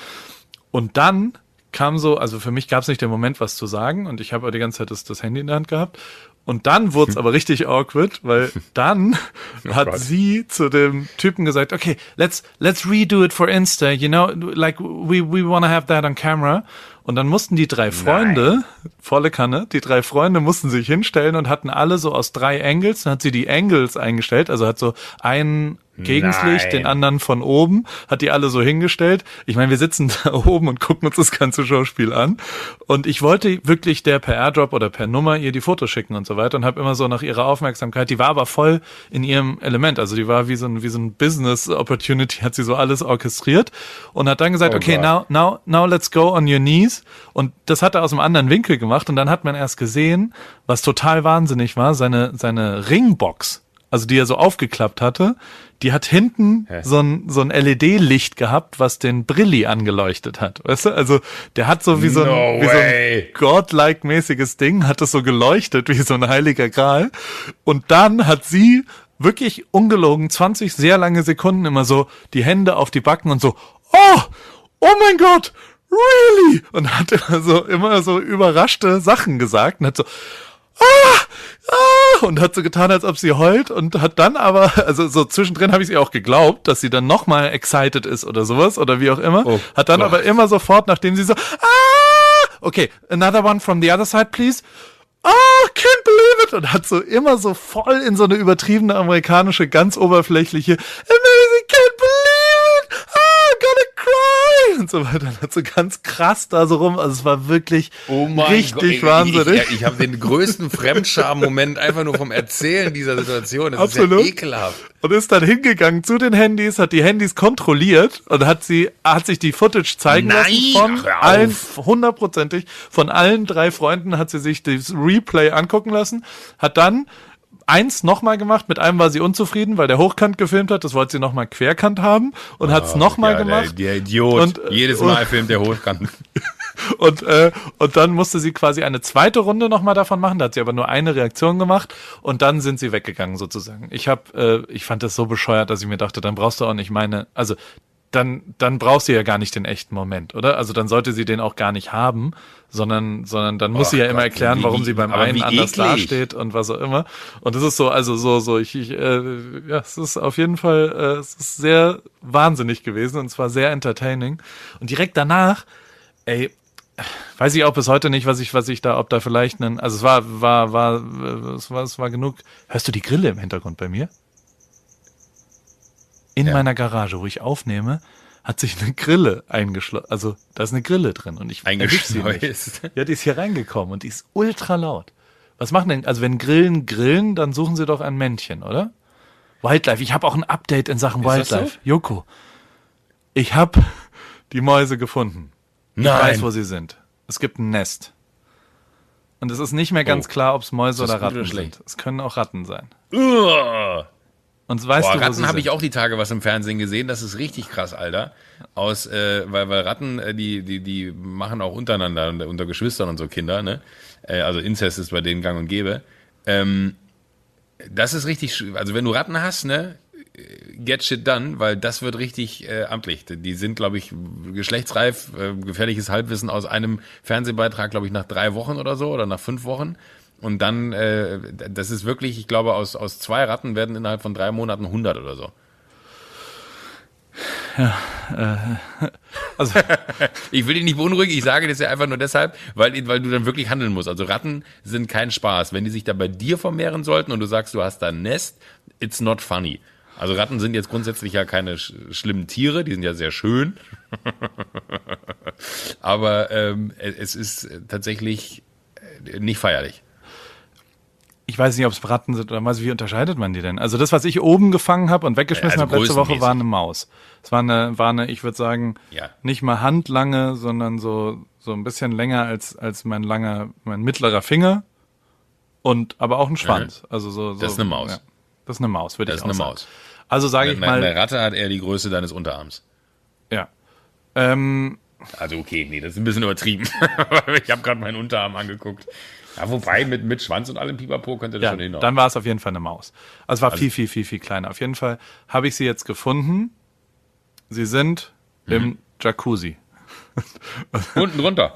Und dann kam so, also für mich gab es nicht den Moment, was zu sagen und ich habe die ganze Zeit das, das Handy in der Hand gehabt. Und dann wurde es aber richtig awkward, weil dann oh hat Gott. sie zu dem Typen gesagt, okay, let's let's redo it for Insta, you know, like we we wanna have that on camera. Und dann mussten die drei Freunde, Nein. volle Kanne, die drei Freunde mussten sich hinstellen und hatten alle so aus drei Angles, dann hat sie die Angles eingestellt, also hat so einen Gegenslicht, Nein. den anderen von oben, hat die alle so hingestellt. Ich meine, wir sitzen da oben und gucken uns das ganze Schauspiel an. Und ich wollte wirklich der per Airdrop oder per Nummer ihr die Fotos schicken und so weiter und habe immer so nach ihrer Aufmerksamkeit, die war aber voll in ihrem Element. Also die war wie so ein, wie so ein Business Opportunity, hat sie so alles orchestriert und hat dann gesagt, oh okay, now, now, now let's go on your knees. Und das hat er aus einem anderen Winkel gemacht und dann hat man erst gesehen, was total wahnsinnig war, seine, seine Ringbox also die er so aufgeklappt hatte, die hat hinten Hä? so ein, so ein LED-Licht gehabt, was den Brilli angeleuchtet hat. Weißt du? Also der hat so wie so ein, wie so ein godlike-mäßiges Ding, hat es so geleuchtet wie so ein heiliger Gral. Und dann hat sie wirklich ungelogen 20 sehr lange Sekunden immer so die Hände auf die Backen und so, oh, oh mein Gott, really? Und hat immer so, immer so überraschte Sachen gesagt und hat so, ah, ah, und hat so getan, als ob sie heult und hat dann aber, also so zwischendrin habe ich sie auch geglaubt, dass sie dann nochmal excited ist oder sowas oder wie auch immer, oh, hat dann Gott. aber immer sofort, nachdem sie so, ah, okay, another one from the other side, please. Oh, can't believe it! Und hat so immer so voll in so eine übertriebene amerikanische, ganz oberflächliche Amazing, can't believe it! Ah, Und so weiter. Und hat so ganz krass da so rum. Also es war wirklich oh richtig Gott, wahnsinnig. Ich, ich, ich habe den größten Fremdscham-Moment einfach nur vom Erzählen dieser Situation. Das Absolut. ist ja ekelhaft. Und ist dann hingegangen zu den Handys, hat die Handys kontrolliert und hat sie, hat sich die Footage zeigen Nein, lassen von allen, hundertprozentig, von allen drei Freunden hat sie sich das Replay angucken lassen, hat dann eins nochmal gemacht, mit einem war sie unzufrieden, weil der Hochkant gefilmt hat, das wollte sie nochmal Querkant haben und oh, hat es nochmal ja, gemacht. Der, der Idiot, und, jedes Mal und, filmt der Hochkant. und, äh, und dann musste sie quasi eine zweite Runde nochmal davon machen, da hat sie aber nur eine Reaktion gemacht und dann sind sie weggegangen sozusagen. Ich hab, äh, ich fand das so bescheuert, dass ich mir dachte, dann brauchst du auch nicht meine, also dann, dann braucht sie ja gar nicht den echten Moment, oder? Also dann sollte sie den auch gar nicht haben, sondern, sondern dann muss Och sie ja Gott, immer erklären, wie, warum sie beim einen anders eklig. dasteht und was auch immer. Und das ist so, also so, so, ich, ich äh, ja, es ist auf jeden Fall, äh, es ist sehr wahnsinnig gewesen und zwar sehr entertaining. Und direkt danach, ey, weiß ich auch bis heute nicht, was ich, was ich da, ob da vielleicht einen, also es war, war, war, es war, es war genug. Hörst du die Grille im Hintergrund bei mir? In ja. meiner Garage, wo ich aufnehme, hat sich eine Grille eingeschlossen. Also da ist eine Grille drin und ich. Eingeschleust. Ja, die ist hier reingekommen und die ist ultra laut. Was machen denn, also wenn Grillen grillen, dann suchen sie doch ein Männchen, oder? Wildlife, ich habe auch ein Update in Sachen so? Wildlife. Joko, ich habe die Mäuse gefunden. Ich Nein. weiß, wo sie sind. Es gibt ein Nest. Und es ist nicht mehr ganz Oh. klar, ob es Mäuse Ist oder oder Ratten schlecht? sind. Es können auch Ratten sein. Uah. Und weißt Boah, du, Ratten habe ich auch die Tage was im Fernsehen gesehen. Das ist richtig krass, Alter. Aus, äh, weil, weil Ratten, äh, die, die, die machen auch untereinander, unter, Geschwistern und so Kinder, ne? Äh, also Inzest ist bei denen gang und gäbe. Ähm, das ist richtig, also wenn du Ratten hast, ne? Get shit done, weil das wird richtig äh, amtlich. Die sind, glaube ich, geschlechtsreif, äh, gefährliches Halbwissen aus einem Fernsehbeitrag, glaube ich, nach drei Wochen oder so oder nach fünf Wochen. Und dann, äh, das ist wirklich, ich glaube, aus, aus zwei Ratten werden innerhalb von drei Monaten 100 oder so. Also, Ich will dich nicht beunruhigen, ich sage das ja einfach nur deshalb, weil, weil du dann wirklich handeln musst. Also Ratten sind kein Spaß. Wenn die sich da bei dir vermehren sollten und du sagst, du hast da ein Nest, it's not funny. Also Ratten sind jetzt grundsätzlich ja keine sch schlimmen Tiere, die sind ja sehr schön. Aber ähm, es ist tatsächlich äh, nicht feierlich. Ich weiß nicht, ob es Ratten sind oder was. Wie unterscheidet man die denn? Also das, was ich oben gefangen habe und weggeschmissen Also habe letzte Woche, war eine Maus. Es war eine, war eine, ich würde sagen, Ja. nicht mal handlange, sondern so so ein bisschen länger als als mein langer, mein mittlerer Finger und aber auch ein Schwanz. Also so, so Das ist eine Maus. Ja. Das ist eine Maus, würde Das ich ist auch eine sagen. Maus. Also sage ich Eine, mal, eine Ratte hat eher die Größe deines Unterarms. ja. Ähm, Also okay, nee, das ist ein bisschen übertrieben. ich habe gerade meinen Unterarm angeguckt. Ja, wobei mit, mit Schwanz und allem Pipapo könnte das Ja, schon hinhauen. dann war es auf jeden Fall eine Maus. Also es war viel, viel, viel, viel kleiner. Auf jeden Fall habe ich sie jetzt gefunden. Sie sind Mhm. im Jacuzzi. Unten drunter.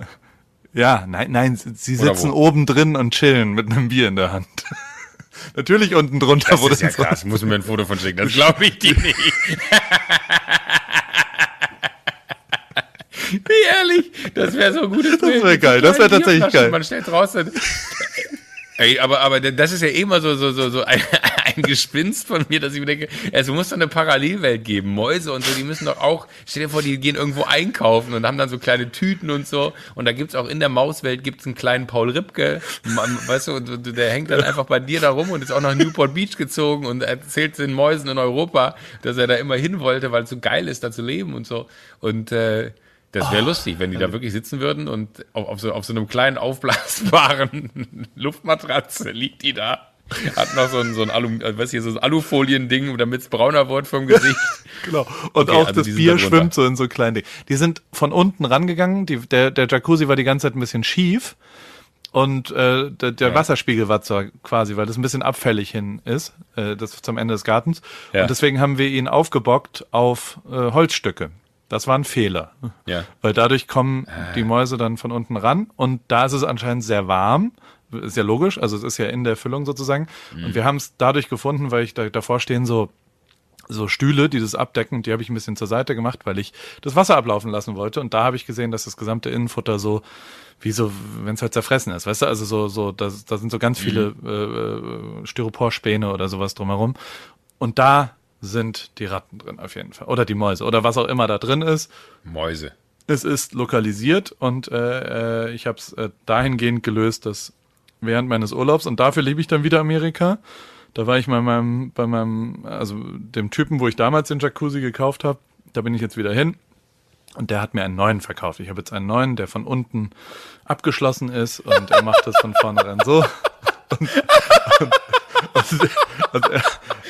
Ja, nein, nein, sie sitzen oben drin und chillen mit einem Bier in der Hand. Natürlich unten drunter, Das ist ja krass, muss mir ein Foto von schicken. Das glaube ich dir nicht. Wie ehrlich, das wäre so ein gutes Das wär geil, das wär tatsächlich geil. Man stellt raus, Ey, aber, aber das ist ja eh immer so, so, so, so ein, ein Gespinst von mir, dass ich mir denke, es muss doch eine Parallelwelt geben. Mäuse und so, die müssen doch auch, stell dir vor, die gehen irgendwo einkaufen und haben dann so kleine Tüten und so. Und da gibt's auch in der Mauswelt gibt's einen kleinen Paul Ripke, weißt du, und der hängt dann einfach bei dir da rum und ist auch nach Newport Beach gezogen und erzählt den Mäusen in Europa, dass er da immer hin wollte, weil es so geil ist, da zu leben und so. Und, äh, das wäre lustig, wenn die da wirklich sitzen würden und auf, auf, so, auf so einem kleinen aufblasbaren Luftmatratze liegt die da. Hat noch so ein, so ein Alu, äh, was hier, so ein Alufolien-Ding, damit es brauner wird vom Gesicht. Genau. Und Okay, auch also das Bier da schwimmt so in so kleinen Dingen. Die sind von unten rangegangen. Die, der, der Jacuzzi war die ganze Zeit ein bisschen schief. Und äh, der, der Ja. Wasserspiegel war zwar quasi, weil das ein bisschen abfällig hin ist, äh, das zum Ende des Gartens. Ja. Und deswegen haben wir ihn aufgebockt auf äh, Holzstücke. Das war ein Fehler. Ja. Ah. Weil dadurch kommen die Mäuse dann von unten ran und da ist es anscheinend sehr warm. Ist ja logisch, also es ist ja in der Füllung sozusagen. Mhm. Und wir haben es dadurch gefunden, weil ich da, davor stehen so so Stühle, die das abdecken, die habe ich ein bisschen zur Seite gemacht, weil ich das Wasser ablaufen lassen wollte. Und da habe ich gesehen, dass das gesamte Innenfutter so, wie so, wenn es halt zerfressen ist, weißt du, also so, so, da, da sind so ganz viele äh, äh, Styroporspäne oder sowas drumherum. Und da sind die Ratten drin auf jeden Fall. Oder die Mäuse oder was auch immer da drin ist. Mäuse. Es ist lokalisiert und äh, äh, ich habe es äh, dahingehend gelöst, dass während meines Urlaubs, und dafür liebe ich dann wieder Amerika, da war ich bei meinem, bei meinem, also dem Typen, wo ich damals den Jacuzzi gekauft habe, da bin ich jetzt wieder hin. Und der hat mir einen neuen verkauft. Ich habe jetzt einen neuen, der von unten abgeschlossen ist und er macht das von vornherein so. Und, und, und er,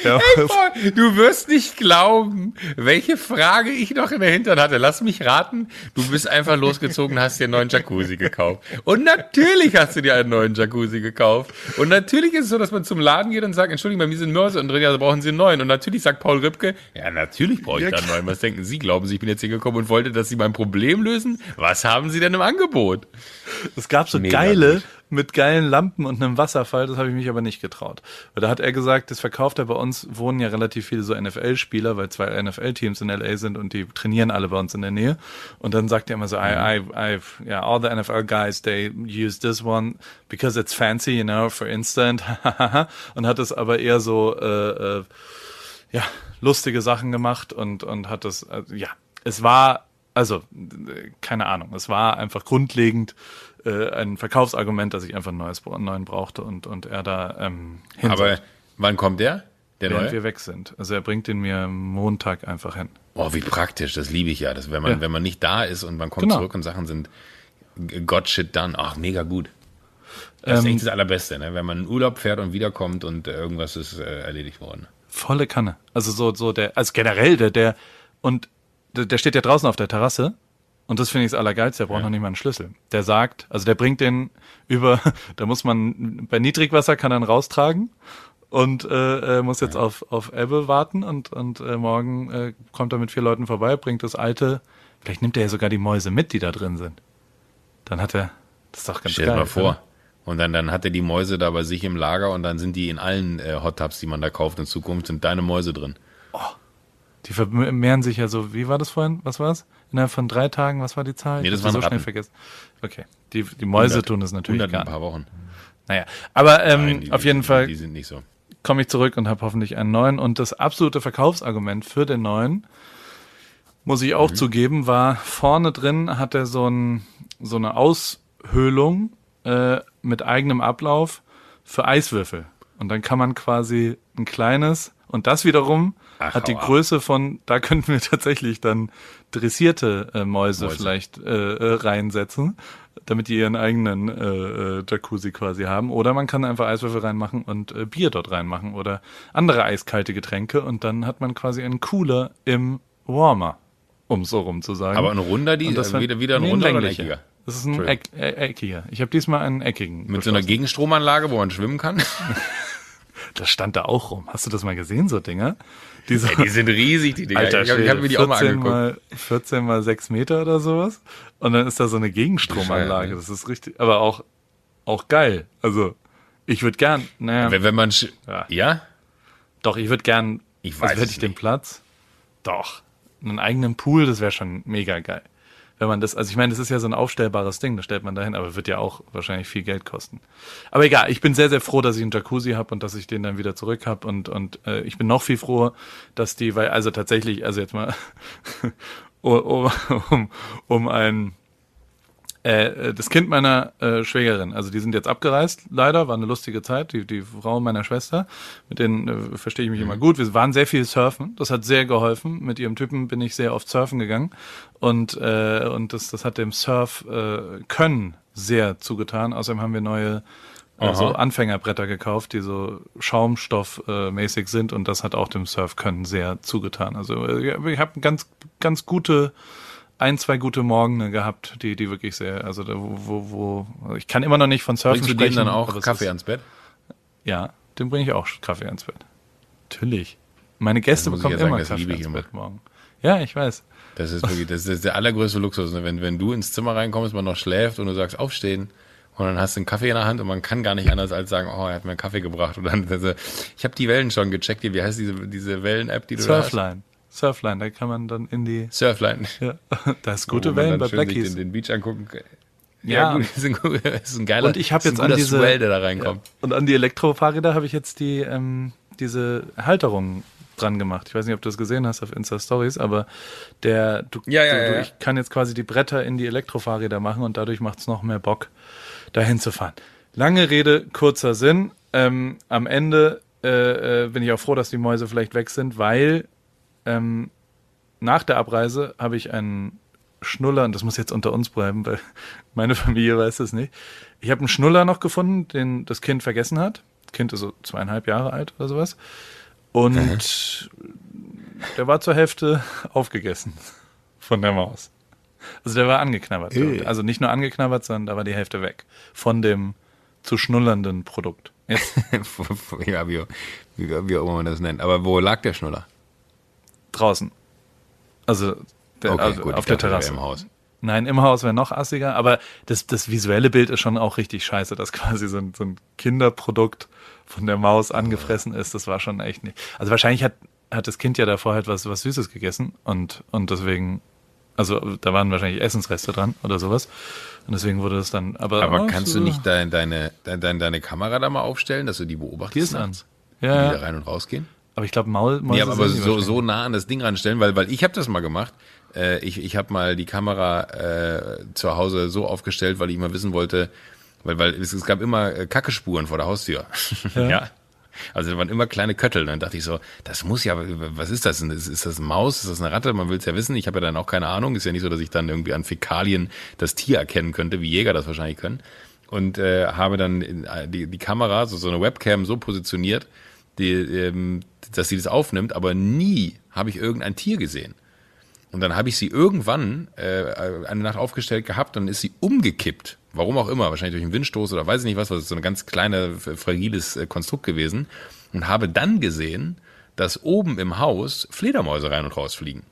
er, Boah, Du wirst nicht glauben, welche Frage ich noch in der Hintern hatte. Lass mich raten. Du bist einfach losgezogen, hast dir einen neuen Jacuzzi gekauft. Und natürlich hast du dir einen neuen Jacuzzi gekauft. Und natürlich ist es so, dass man zum Laden geht und sagt, Entschuldigung, bei mir sind Mörse und drin, ja, da brauchen Sie einen neuen. Und natürlich sagt Paul Ripke, ja, natürlich brauche ich Ja, da einen neuen. Was denken Sie? Glauben Sie, ich bin jetzt hier gekommen und wollte, dass Sie mein Problem lösen? Was haben Sie denn im Angebot? Es gab so Mega geile gut. Mit geilen Lampen und einem Wasserfall, das habe ich mich aber nicht getraut. Weil da hat er gesagt, das verkauft er bei uns, wohnen ja relativ viele so NFL-Spieler, weil zwei NFL-Teams in LA sind und die trainieren alle bei uns in der Nähe. Und dann sagt er immer so, I, I, I, yeah, all the NFL guys, they use this one because it's fancy, you know, for instant. und hat es aber eher so, äh, äh, ja, lustige Sachen gemacht und, und hat das, äh, ja. es war, also, äh, keine Ahnung, es war einfach grundlegend äh, ein Verkaufsargument, dass ich einfach ein neues, einen neuen brauchte und, und er da ähm, hin Aber wann kommt der? Der während neue? wir weg sind. Also er bringt den mir Montag einfach hin. Oh, wie praktisch, das liebe ich ja. Das, wenn man, Ja. wenn man nicht da ist und man kommt Genau. zurück und Sachen sind God shit done. Ach, mega gut. Das ist Ähm, echt das Allerbeste, ne? wenn man in Urlaub fährt und wiederkommt und äh, irgendwas ist äh, erledigt worden. Volle Kanne. Also so, so der, also generell der, der, und der steht ja draußen auf der Terrasse. Und das finde ich das Allergeilste, der braucht noch nicht mal einen Schlüssel. Der sagt, also der bringt den über, da muss man, bei Niedrigwasser kann er ihn raustragen und äh, muss jetzt auf, auf Ebbe warten und, und äh, morgen äh, kommt er mit vier Leuten vorbei, bringt das alte, vielleicht nimmt er ja sogar die Mäuse mit, die da drin sind. Dann hat er, das ist doch ganz Stell dir geil. mal vor. Und dann, dann hat er die Mäuse da bei sich im Lager und dann sind die in allen äh, Hot Tubs, die man da kauft in Zukunft, sind deine Mäuse drin. Die vermehren sich ja so, wie war das vorhin? Was war's? Innerhalb von drei Tagen, was war die Zahl? Nee, das waren so schnell Ratten. vergessen. Okay. Die, die Mäuse 100 tun das natürlich 100 in gar ein nicht. paar Wochen. Naja, aber ähm, Nein, die- auf jeden die, Fall Die sind nicht so. komme ich zurück und habe hoffentlich einen neuen. Und das absolute Verkaufsargument für den neuen, muss ich auch zugeben, war vorne drin hat er so, ein, so eine Aushöhlung äh, mit eigenem Ablauf für Eiswürfel. Und dann kann man quasi ein kleines und das wiederum Ach, hat die. Größe von, da könnten wir tatsächlich dann dressierte äh, Mäuse, Mäuse. vielleicht äh, äh, reinsetzen, damit die ihren eigenen äh, äh, Jacuzzi quasi haben. Oder man kann einfach Eiswürfel reinmachen und äh, Bier dort reinmachen oder andere eiskalte Getränke und dann hat man quasi einen Cooler im Warmer, um so rum zu sagen. Aber ein runder, die, das äh, wieder, wieder ein nee, runder oder eckiger? Das ist ein Eck, äh, eckiger. Ich habe diesmal einen eckigen. Mit so einer. Gegenstromanlage, wo man schwimmen kann? Das stand da auch rum. Hast du das mal gesehen, so Dinger? Diese, die sind riesig, die Dinger. Alter, ich habe hab mir die auch mal 14 angeguckt. Mal, 14 mal 6 Meter oder sowas. Und dann ist da so eine Gegenstromanlage. Bescheuert, Das ist richtig, aber auch, auch geil. Also, ich würde gern, naja, Wenn, wenn man, Ja. ja? doch, ich würde gern, Ich weiß also hätte ich den nicht. Platz, doch, einen eigenen Pool, das wäre schon mega geil. Wenn man das, also ich meine, das ist ja so ein aufstellbares Ding, das stellt man dahin, aber wird ja auch wahrscheinlich viel Geld kosten. Aber egal, ich bin sehr, sehr froh, dass ich einen Jacuzzi habe und dass ich den dann wieder zurück habe und, und äh, ich bin noch viel froher, dass die, weil, also tatsächlich, also jetzt mal, um, um, um ein äh, das Kind meiner äh, Schwägerin, also die sind jetzt abgereist, leider, war eine lustige Zeit, die, die Frau meiner Schwester, mit denen äh, verstehe ich mich immer gut. Wir waren sehr viel surfen, das hat sehr geholfen. Mit ihrem Typen bin ich sehr oft surfen gegangen und, äh, und das, das hat dem Surf äh, Können sehr zugetan. Außerdem haben wir neue äh, so Aha. Anfängerbretter gekauft, die so Schaumstoffmäßig äh, mäßig sind und das hat auch dem Surf Können sehr zugetan. Also äh, ich habe ganz, ganz gute ein, zwei gute Morgen gehabt, die, die wirklich sehr, also da, wo, wo, wo, ich kann immer noch nicht von Surfen Bringst du sprechen. denen dann auch Kaffee ist, ans Bett? Ja, dem bringe ich auch Kaffee ans Bett. Natürlich. Meine Gäste bekommen ja sagen, immer das Kaffee ans immer. Bett morgen. Ja, ich weiß. Das ist wirklich, das ist der allergrößte Luxus. ne? Wenn, wenn du ins Zimmer reinkommst, man noch schläft und du sagst aufstehen und dann hast du einen Kaffee in der Hand und man kann gar nicht anders als sagen, oh, er hat mir einen Kaffee gebracht. Und dann, also, ich habe die Wellen schon gecheckt. Hier, wie heißt diese, diese Wellen-App, die du da hast? Surfline. Da kann man dann in die, Surfline. ja, da ist gute Wellen bei Blackies. Den, den Beach angucken. Ja. Ja, gut, das ist ein, das ist ein geiler, Und ich habe jetzt an diese Swell, der da reinkommt. und an die Elektrofahrräder habe ich jetzt die ähm, diese Halterung dran gemacht. Ich weiß nicht, ob du das gesehen hast auf Insta Stories, aber der du, Ja, ja, du, du ja. ich kann jetzt quasi die Bretter in die Elektrofahrräder machen und dadurch macht es noch mehr Bock dahin zu fahren. Lange Rede, kurzer Sinn. Ähm, am Ende äh, äh, bin ich auch froh, dass die Mäuse vielleicht weg sind, weil ähm, nach der Abreise habe ich einen Schnuller, und das muss jetzt unter uns bleiben, weil meine Familie weiß es nicht. Ich habe einen Schnuller noch gefunden, den das Kind vergessen hat. Das Kind ist so zweieinhalb Jahre alt oder sowas. Und der war zur Hälfte aufgegessen von der Maus. Also der war angeknabbert. Äh. Also nicht nur angeknabbert, sondern da war die Hälfte weg von dem zu schnullernden Produkt. Ja, wie, wie, wie auch immer man das nennt. Aber wo lag der Schnuller? Draußen. Also, der, Okay, also gut, auf der Terrasse. im Haus. Nein, im Haus wäre noch assiger, aber das, das visuelle Bild ist schon auch richtig scheiße, dass quasi so ein, so ein Kinderprodukt von der Maus angefressen ist. Das war schon echt nicht. Also wahrscheinlich hat, hat das Kind ja davor halt was, was Süßes gegessen und, und deswegen, also da waren wahrscheinlich Essensreste dran oder sowas. Und deswegen wurde das dann, aber. Aber oh, kannst so- du nicht dein, deine, deine, deine Kamera da mal aufstellen, dass du die beobachtest? Die ist an. Wie die da Ja, ja. rein und rausgehen? Aber ich glaube, Maul, Mäuse Nee, aber, so, so nah an das Ding ranstellen, weil, weil ich habe das mal gemacht. Äh, ich ich habe mal die Kamera äh, zu Hause so aufgestellt, weil ich mal wissen wollte, weil, weil es, es gab immer äh, Kackespuren vor der Haustür. Ja. ja. Also da waren immer kleine Köttel. Dann dachte ich so, das muss ja, was ist das? Ist, ist das eine Maus? Ist das eine Ratte? Man will es ja wissen. Ich habe ja dann auch keine Ahnung. Ist ja nicht so, dass ich dann irgendwie an Fäkalien das Tier erkennen könnte, wie Jäger das wahrscheinlich können. Und äh, habe dann äh, die, die Kamera, so, so eine Webcam so positioniert, die, ähm, dass sie das aufnimmt, aber nie habe ich irgendein Tier gesehen. Und dann habe ich sie irgendwann äh, eine Nacht aufgestellt gehabt und ist sie umgekippt. Warum auch immer, wahrscheinlich durch einen Windstoß oder weiß ich nicht was, was ist so ein ganz kleiner, fragiles äh, Konstrukt gewesen. Und habe dann gesehen, dass oben im Haus Fledermäuse rein und raus fliegen.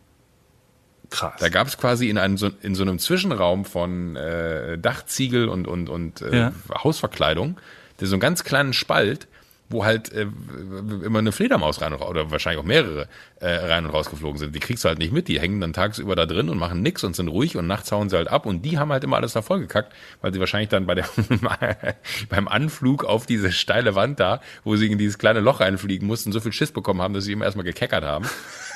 Krass. Da gab es quasi in, einem, so, in so einem Zwischenraum von äh, Dachziegel und, und, und äh, ja. Hausverkleidung, der so einen ganz kleinen Spalt, wo halt äh, immer eine Fledermaus rein und, oder wahrscheinlich auch mehrere äh, rein und rausgeflogen sind. Die kriegst du halt nicht mit, die hängen dann tagsüber da drin und machen nix und sind ruhig und nachts hauen sie halt ab und die haben halt immer alles da vollgekackt, weil sie wahrscheinlich dann bei der beim Anflug auf diese steile Wand da, wo sie in dieses kleine Loch reinfliegen mussten, so viel Schiss bekommen haben, dass sie immer erstmal gekeckert haben.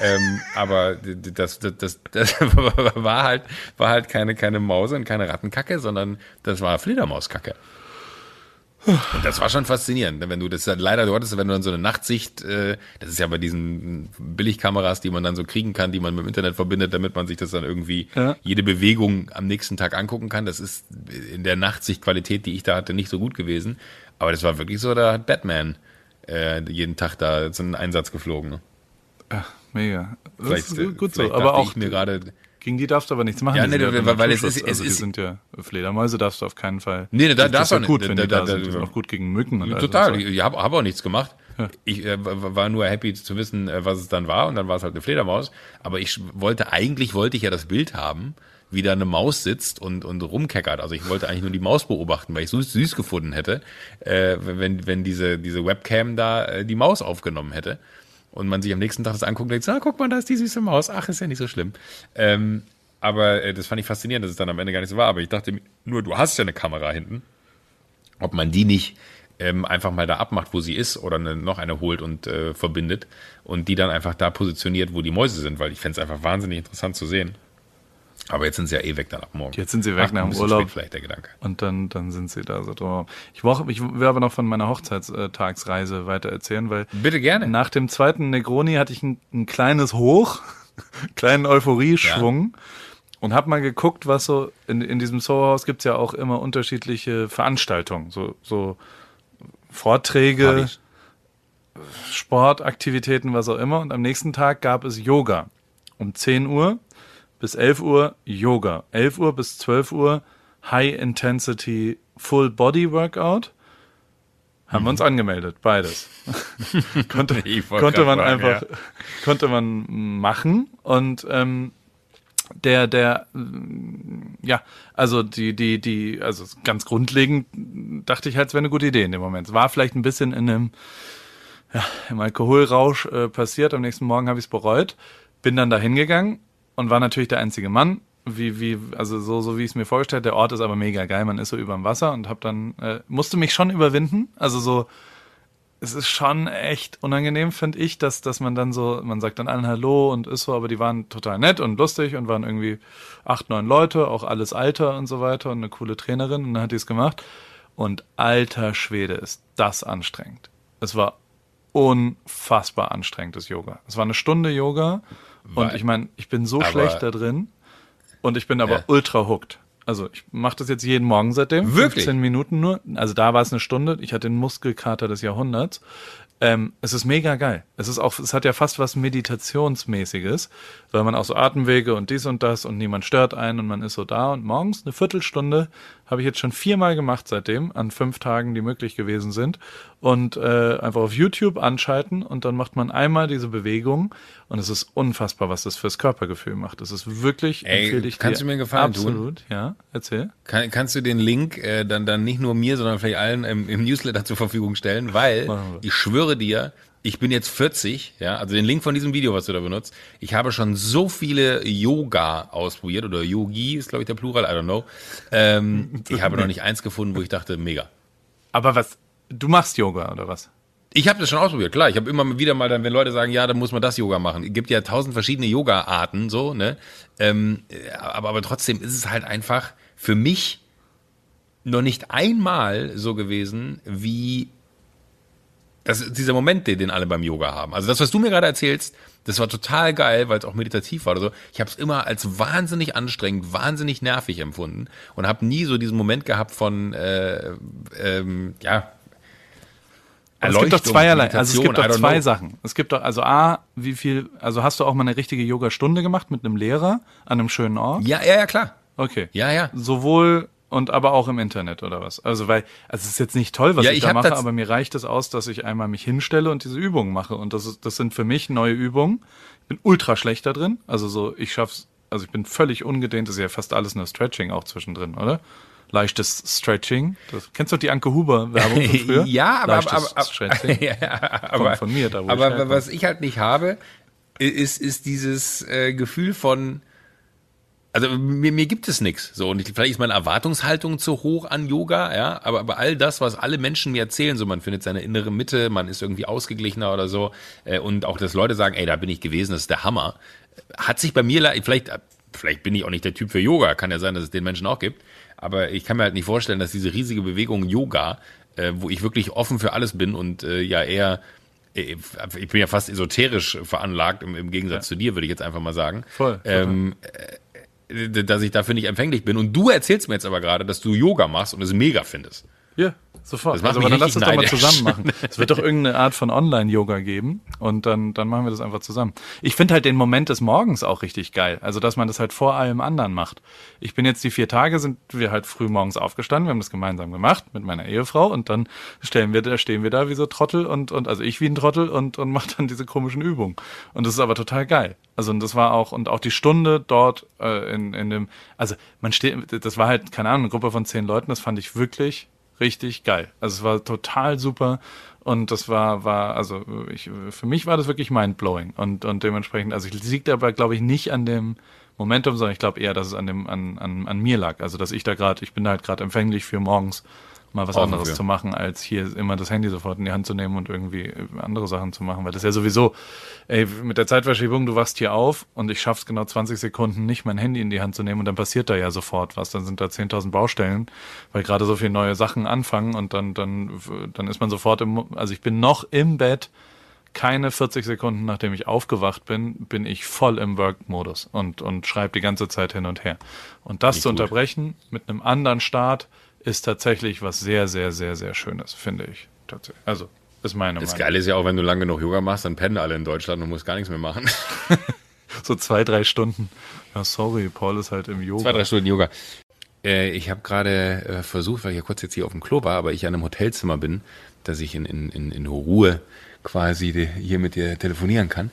ähm, aber das, das, das, das war halt war halt keine keine Maus und keine Rattenkacke, sondern das war Fledermauskacke. Und das war schon faszinierend, ne? wenn du das dann leider dort ist, wenn du dann so eine Nachtsicht, äh, das ist ja bei diesen Billigkameras, die man dann so kriegen kann, die man mit dem Internet verbindet, damit man sich das dann irgendwie ja. jede Bewegung am nächsten Tag angucken kann. Das ist in der Nachtsichtqualität, die ich da hatte, nicht so gut gewesen. Aber das war wirklich so, da hat Batman äh, jeden Tag da so einen Einsatz geflogen. Ne? Ach, mega. Das vielleicht, ist gut so. Aber auch ich mir gerade gegen die darfst du aber nichts machen. Ja, nee, weil, weil es ist, es also ist, die sind ja Fledermäuse darfst du auf keinen Fall. Nee, da darfst du nicht. gut, wenn da, die da, da sind. Die sind auch gut gegen Mücken. Und total. Also. Ich habe hab auch nichts gemacht. Ja. Ich äh, war nur happy zu wissen, äh, was es dann war und dann war es halt eine Fledermaus. Aber ich wollte eigentlich wollte ich ja das Bild haben, wie da eine Maus sitzt und und rumkeckert. Also ich wollte eigentlich nur die Maus beobachten, weil ich so süß gefunden hätte, äh, wenn wenn diese diese Webcam da äh, die Maus aufgenommen hätte und man sich am nächsten Tag das anguckt und denkt, ah, guck mal, da ist die süße Maus. Ach, ist ja nicht so schlimm. Ähm, aber äh, das fand ich faszinierend, dass es dann am Ende gar nicht so war. Aber ich dachte nur, du hast ja eine Kamera hinten. Ob man die nicht ähm, einfach mal da abmacht, wo sie ist, oder eine, noch eine holt und äh, verbindet und die dann einfach da positioniert, wo die Mäuse sind, weil ich fände es einfach wahnsinnig interessant zu sehen. Aber jetzt sind sie ja eh weg dann ab morgen. Jetzt sind sie weg Ach, nach dem Urlaub. vielleicht der Gedanke. Und dann, dann sind sie da so drauf. Ich, woch, ich will aber noch von meiner Hochzeitstagsreise weiter erzählen, weil. Bitte gerne. Nach dem zweiten Negroni hatte ich ein, ein kleines Hoch, kleinen Euphorieschwung. Ja und habe mal geguckt, was so in, in diesem Soho-Haus gibt's ja auch immer unterschiedliche Veranstaltungen, so, so Vorträge, Sportaktivitäten, was auch immer. Und am nächsten Tag gab es Yoga. Um 10 Uhr bis 11 Uhr Yoga. 11 Uhr bis 12 Uhr High Intensity Full Body Workout. Haben mhm. wir uns angemeldet, beides. konnte, konnte man fragen, einfach, ja. konnte man machen und ähm, der, der, ja, also die, die, die, also ganz grundlegend dachte ich halt, es wäre eine gute Idee in dem Moment. Es war vielleicht ein bisschen in einem, ja, im Alkoholrausch äh, passiert. Am nächsten Morgen habe ich es bereut. Bin dann da hingegangen und war natürlich der einzige Mann. Wie, wie, also so, so wie ich es mir vorgestellt. Der Ort ist aber mega geil. Man ist so überm Wasser und hab dann, äh, musste mich schon überwinden. Also so, es ist schon echt unangenehm, finde ich, dass, dass man dann so, man sagt dann allen Hallo und ist so, aber die waren total nett und lustig und waren irgendwie acht, neun Leute, auch alles Alter und so weiter und eine coole Trainerin und dann hat die es gemacht. Und alter Schwede ist das anstrengend. Es war unfassbar anstrengendes Yoga. Es war eine Stunde Yoga und ich meine, ich bin so schlecht da drin und ich bin aber ja. ultra hooked. Also ich mache das jetzt jeden Morgen seitdem. Wirklich? 15 Minuten nur. Also da war es eine Stunde. Ich hatte den Muskelkater des Jahrhunderts. Ähm, es ist mega geil. Es ist auch, es hat ja fast was Meditationsmäßiges, weil man auch so Atemwege und dies und das und niemand stört einen und man ist so da und morgens eine Viertelstunde habe ich jetzt schon viermal gemacht seitdem, an fünf Tagen, die möglich gewesen sind. Und äh, einfach auf YouTube anschalten und dann macht man einmal diese Bewegung und es ist unfassbar, was das fürs Körpergefühl macht. Es ist wirklich, Ey, empfehle ich kannst dir du mir einen Gefallen absolut, tun? ja, erzähl. Kann, kannst du den Link äh, dann, dann nicht nur mir, sondern vielleicht allen im, im Newsletter zur Verfügung stellen, weil ich schwöre dir, ich bin jetzt 40, ja, also den Link von diesem Video, was du da benutzt. Ich habe schon so viele Yoga ausprobiert oder Yogi ist glaube ich der Plural, I don't know. Ähm, ich habe noch nicht eins gefunden, wo ich dachte, mega. Aber was, du machst Yoga oder was? Ich habe das schon ausprobiert, klar. Ich habe immer wieder mal dann, wenn Leute sagen, ja, dann muss man das Yoga machen. Es gibt ja tausend verschiedene Yoga-Arten, so, ne? Ähm, aber, aber trotzdem ist es halt einfach für mich noch nicht einmal so gewesen, wie das ist dieser Moment, den alle beim Yoga haben. Also das, was du mir gerade erzählst, das war total geil, weil es auch meditativ war oder so. Ich habe es immer als wahnsinnig anstrengend, wahnsinnig nervig empfunden und habe nie so diesen Moment gehabt von, äh, ähm, ja, es gibt doch zweierlei, also es gibt doch zwei Sachen. Es gibt doch, also A, wie viel, also hast du auch mal eine richtige Yoga-Stunde gemacht mit einem Lehrer an einem schönen Ort? Ja, ja, ja, klar. Okay. Ja, ja. Sowohl und aber auch im Internet oder was? Also weil, also es ist jetzt nicht toll, was ja, ich, ich da mache, aber mir reicht es aus, dass ich einmal mich hinstelle und diese Übungen mache. Und das ist, das sind für mich neue Übungen. Ich bin ultra schlecht da drin. Also so, ich schaff's, also ich bin völlig ungedehnt, das ist ja fast alles nur Stretching auch zwischendrin, oder? leichtes Stretching. Das, kennst du die Anke Huber Werbung von früher? ja, aber, aber, aber, Stretching. ja, aber, von, von mir, da wo aber ich was ich halt nicht habe, ist, ist dieses äh, Gefühl von, also mir, mir gibt es nichts. So, und vielleicht ist meine Erwartungshaltung zu hoch an Yoga, ja, aber, aber all das, was alle Menschen mir erzählen, so man findet seine innere Mitte, man ist irgendwie ausgeglichener oder so, äh, und auch, dass Leute sagen, ey, da bin ich gewesen, das ist der Hammer, hat sich bei mir, vielleicht, vielleicht bin ich auch nicht der Typ für Yoga, kann ja sein, dass es den Menschen auch gibt, aber ich kann mir halt nicht vorstellen, dass diese riesige Bewegung Yoga, äh, wo ich wirklich offen für alles bin und äh, ja eher äh, ich bin ja fast esoterisch veranlagt, im, im Gegensatz ja. zu dir, würde ich jetzt einfach mal sagen. Voll. Ähm, äh, dass ich dafür nicht empfänglich bin. Und du erzählst mir jetzt aber gerade, dass du Yoga machst und es mega findest. Ja, sofort. Das also, dann lass uns doch mal zusammen machen. Es wird doch irgendeine Art von Online-Yoga geben und dann, dann machen wir das einfach zusammen. Ich finde halt den Moment des Morgens auch richtig geil. Also, dass man das halt vor allem anderen macht. Ich bin jetzt die vier Tage, sind wir halt früh morgens aufgestanden. Wir haben das gemeinsam gemacht mit meiner Ehefrau und dann stellen wir, da stehen wir da wie so Trottel und, und also ich wie ein Trottel und, und mache dann diese komischen Übungen. Und das ist aber total geil. Also und das war auch, und auch die Stunde dort äh, in, in dem, also man steht, das war halt, keine Ahnung, eine Gruppe von zehn Leuten, das fand ich wirklich richtig geil. Also es war total super und das war, war, also ich, für mich war das wirklich mindblowing und, und dementsprechend, also ich liegt aber, glaube ich, nicht an dem Momentum, sondern ich glaube eher, dass es an dem, an, an, an mir lag. Also dass ich da gerade, ich bin da halt gerade empfänglich für morgens mal was anderes zu machen, als hier immer das Handy sofort in die Hand zu nehmen und irgendwie andere Sachen zu machen, weil das ja sowieso, ey, mit der Zeitverschiebung, du wachst hier auf und ich schaff's genau 20 Sekunden nicht, mein Handy in die Hand zu nehmen und dann passiert da ja sofort was, dann sind da 10.000 Baustellen, weil gerade so viele neue Sachen anfangen und dann, dann, dann ist man sofort im, also ich bin noch im Bett, keine 40 Sekunden nachdem ich aufgewacht bin, bin ich voll im Work-Modus und, und schreibe die ganze Zeit hin und her. Und das Nicht zu unterbrechen mit einem anderen Start, ist tatsächlich was sehr, sehr, sehr, sehr Schönes, finde ich. Tatsächlich. Also, ist meine das Meinung. Das Geile ist ja auch, wenn du lange genug Yoga machst, dann pennen alle in Deutschland und musst gar nichts mehr machen. so zwei, drei Stunden. Ja, sorry, Paul ist halt im Yoga. Zwei, drei Stunden Yoga. Äh, ich habe gerade äh, versucht, weil ich ja kurz jetzt hier auf dem Klo war, aber ich an einem Hotelzimmer bin, dass ich in, in, in, in Ruhe quasi hier mit dir telefonieren kann.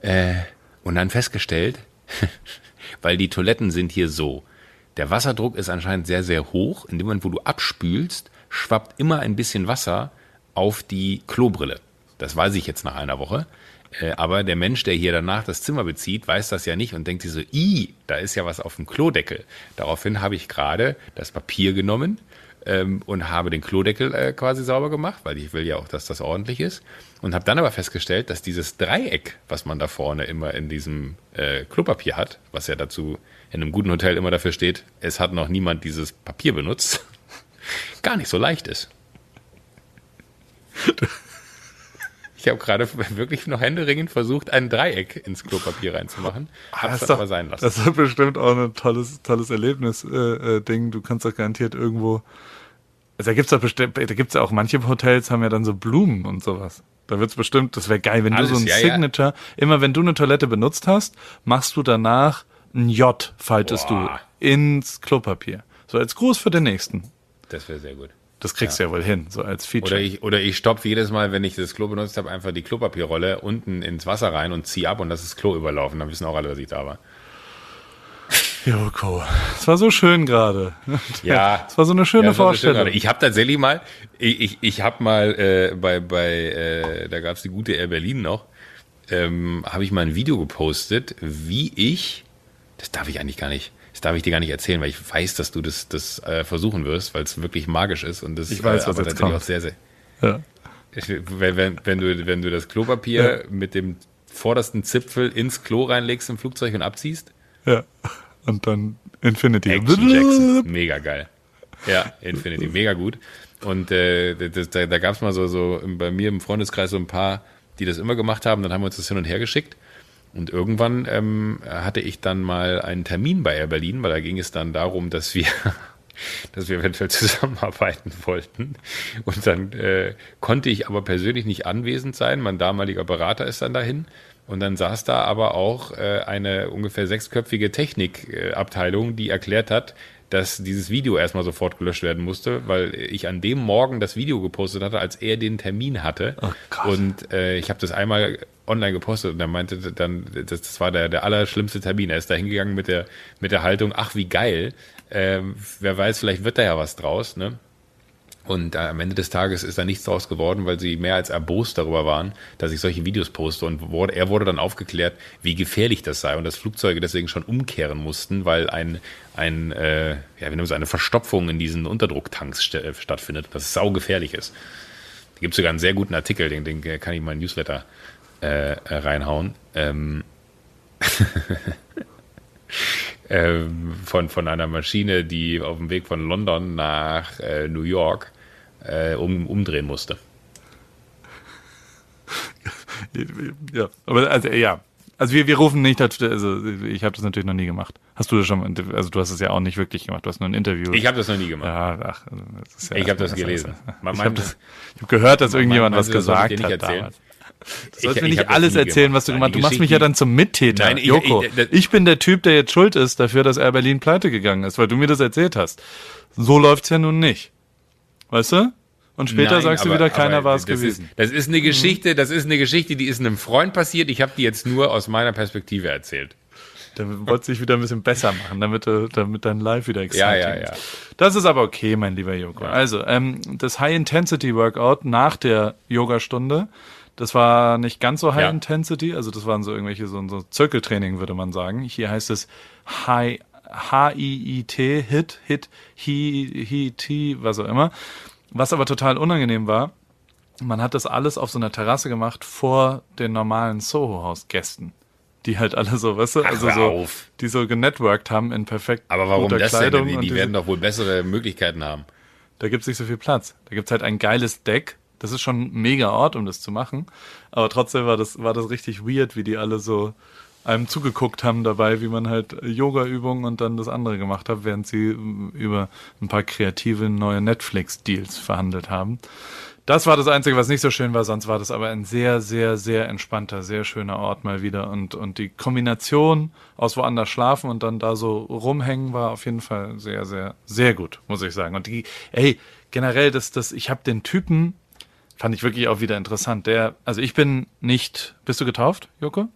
Äh, und dann festgestellt, weil die Toiletten sind hier so. Der Wasserdruck ist anscheinend sehr, sehr hoch. In dem Moment, wo du abspülst, schwappt immer ein bisschen Wasser auf die Klobrille. Das weiß ich jetzt nach einer Woche. Äh, aber der Mensch, der hier danach das Zimmer bezieht, weiß das ja nicht und denkt sich so, i, da ist ja was auf dem Klodeckel. Daraufhin habe ich gerade das Papier genommen ähm, und habe den Klodeckel äh, quasi sauber gemacht, weil ich will ja auch, dass das ordentlich ist. Und habe dann aber festgestellt, dass dieses Dreieck, was man da vorne immer in diesem äh, Klopapier hat, was ja dazu in einem guten Hotel immer dafür steht, es hat noch niemand dieses Papier benutzt, gar nicht so leicht ist. Ich habe gerade wirklich noch händeringend versucht, ein Dreieck ins Klopapier reinzumachen. Hab's das aber sein lassen. Das ist bestimmt auch ein tolles, tolles Erlebnis-Ding. Äh, äh, du kannst doch garantiert irgendwo. Also da gibt's doch bestimmt, da gibt's ja auch manche Hotels haben ja dann so Blumen und sowas. Da wird's bestimmt, das wäre geil, wenn Alles, du so ein ja, Signature, ja. immer wenn du eine Toilette benutzt hast, machst du danach ein J faltest Boah. du ins Klopapier. So als Gruß für den nächsten. Das wäre sehr gut. Das kriegst ja. du ja wohl hin, so als Feature. Oder ich, oder ich stopfe jedes Mal, wenn ich das Klo benutzt habe, einfach die Klopapierrolle unten ins Wasser rein und ziehe ab und das ist Klo überlaufen. Dann wissen auch alle, dass ich da war. Joko, es war so schön gerade. Ja. Es war so eine schöne ja, Vorstellung. So ich habe tatsächlich mal, ich, ich, ich habe mal äh, bei, bei äh, da gab es die gute Air Berlin noch, ähm, habe ich mal ein Video gepostet, wie ich das darf ich eigentlich gar nicht. Das darf ich dir gar nicht erzählen, weil ich weiß, dass du das, das äh, versuchen wirst, weil es wirklich magisch ist und das ich weiß, äh, was jetzt kommt. auch sehr, sehr. Ja. wenn, wenn, wenn, du, wenn du das Klopapier ja. mit dem vordersten Zipfel ins Klo reinlegst im Flugzeug und abziehst. Ja. Und dann Infinity. Action Jackson. Mega geil. Ja, Infinity. Mega gut. Und äh, das, da, da gab es mal so, so bei mir im Freundeskreis so ein paar, die das immer gemacht haben. Dann haben wir uns das hin und her geschickt. Und irgendwann ähm, hatte ich dann mal einen Termin bei Air Berlin, weil da ging es dann darum, dass wir dass wir eventuell zusammenarbeiten wollten. Und dann äh, konnte ich aber persönlich nicht anwesend sein. Mein damaliger Berater ist dann dahin. Und dann saß da aber auch äh, eine ungefähr sechsköpfige Technikabteilung, die erklärt hat, dass dieses Video erstmal sofort gelöscht werden musste, weil ich an dem Morgen das Video gepostet hatte, als er den Termin hatte. Oh und äh, ich habe das einmal online gepostet und er meinte dann, das, das war der, der allerschlimmste Termin. Er ist da hingegangen mit der, mit der Haltung, ach wie geil, ähm, wer weiß, vielleicht wird da ja was draus, ne? Und äh, am Ende des Tages ist da nichts draus geworden, weil sie mehr als erbost darüber waren, dass ich solche Videos poste. Und er wurde dann aufgeklärt, wie gefährlich das sei und dass Flugzeuge deswegen schon umkehren mussten, weil ein, ein äh, ja, wir nennen es eine Verstopfung in diesen Unterdrucktanks st äh, stattfindet, dass es saugefährlich ist. Da gibt es sogar einen sehr guten Artikel, den, den kann ich mal in Newsletter äh reinhauen. Ähm ähm, von, von einer Maschine, die auf dem Weg von London nach äh, New York äh, um, umdrehen musste. Ja, aber also ja, also wir, wir rufen nicht, also ich habe das natürlich noch nie gemacht. Hast du das schon, also du hast es ja auch nicht wirklich gemacht, du hast nur ein Interview. Ich habe das noch nie gemacht. Ja, ach, ja ich habe das gelesen. ich habe hab gehört, dass irgendjemand was gesagt hat damals. Du sollst ich, mir nicht alles erzählen, gemacht. was du gemacht hast. Du machst mich ja dann zum Mittäter, Nein, ich, Joko. Ich, ich, bin der Typ, der jetzt schuld ist dafür, dass Air Berlin pleite gegangen ist, weil du mir das erzählt hast. So läuft's ja nun nicht. Weißt du? Und später Nein, sagst aber, du wieder, keiner war es gewesen. Ist, das ist eine Geschichte, das ist eine Geschichte, die ist einem Freund passiert. Ich habe die jetzt nur aus meiner Perspektive erzählt. Damit wollte ich wieder ein bisschen besser machen, damit, damit dein Live wieder exciting ja, ja, ja. Das ist aber okay, mein lieber Joko. Ja. Also, ähm, das High-Intensity-Workout nach der Yogastunde das war nicht ganz so High ja. Intensity, also das waren so irgendwelche so, so Zirkeltraining, würde man sagen. Hier heißt es High H-I-I-T, Hit, Hit, Hi, Hi, T, was auch immer. Was aber total unangenehm war, man hat das alles auf so einer Terrasse gemacht vor den normalen Soho-Haus-Gästen. Die halt alle so, weißt du, Ach, also so, die so genetworked haben in perfekt Aber warum guter das Kleidung denn? Die, die werden doch wohl bessere Möglichkeiten haben. Da gibt's nicht so viel Platz. Da gibt's halt ein geiles Deck, das ist schon ein mega Ort, um das zu machen. Aber trotzdem war das, war das richtig weird, wie die alle so einem zugeguckt haben dabei, wie man halt Yoga-Übungen und dann das andere gemacht hat, während sie über ein paar kreative neue Netflix-Deals verhandelt haben. Das war das Einzige, was nicht so schön war, sonst war das aber ein sehr, sehr, sehr entspannter, sehr schöner Ort mal wieder. Und, und die Kombination aus woanders schlafen und dann da so rumhängen war auf jeden Fall sehr, sehr, sehr gut, muss ich sagen. Und die, ey, generell, das, das, ich habe den Typen, Fand ich wirklich auch wieder interessant. Der, also ich bin nicht. Bist du getauft, Joko?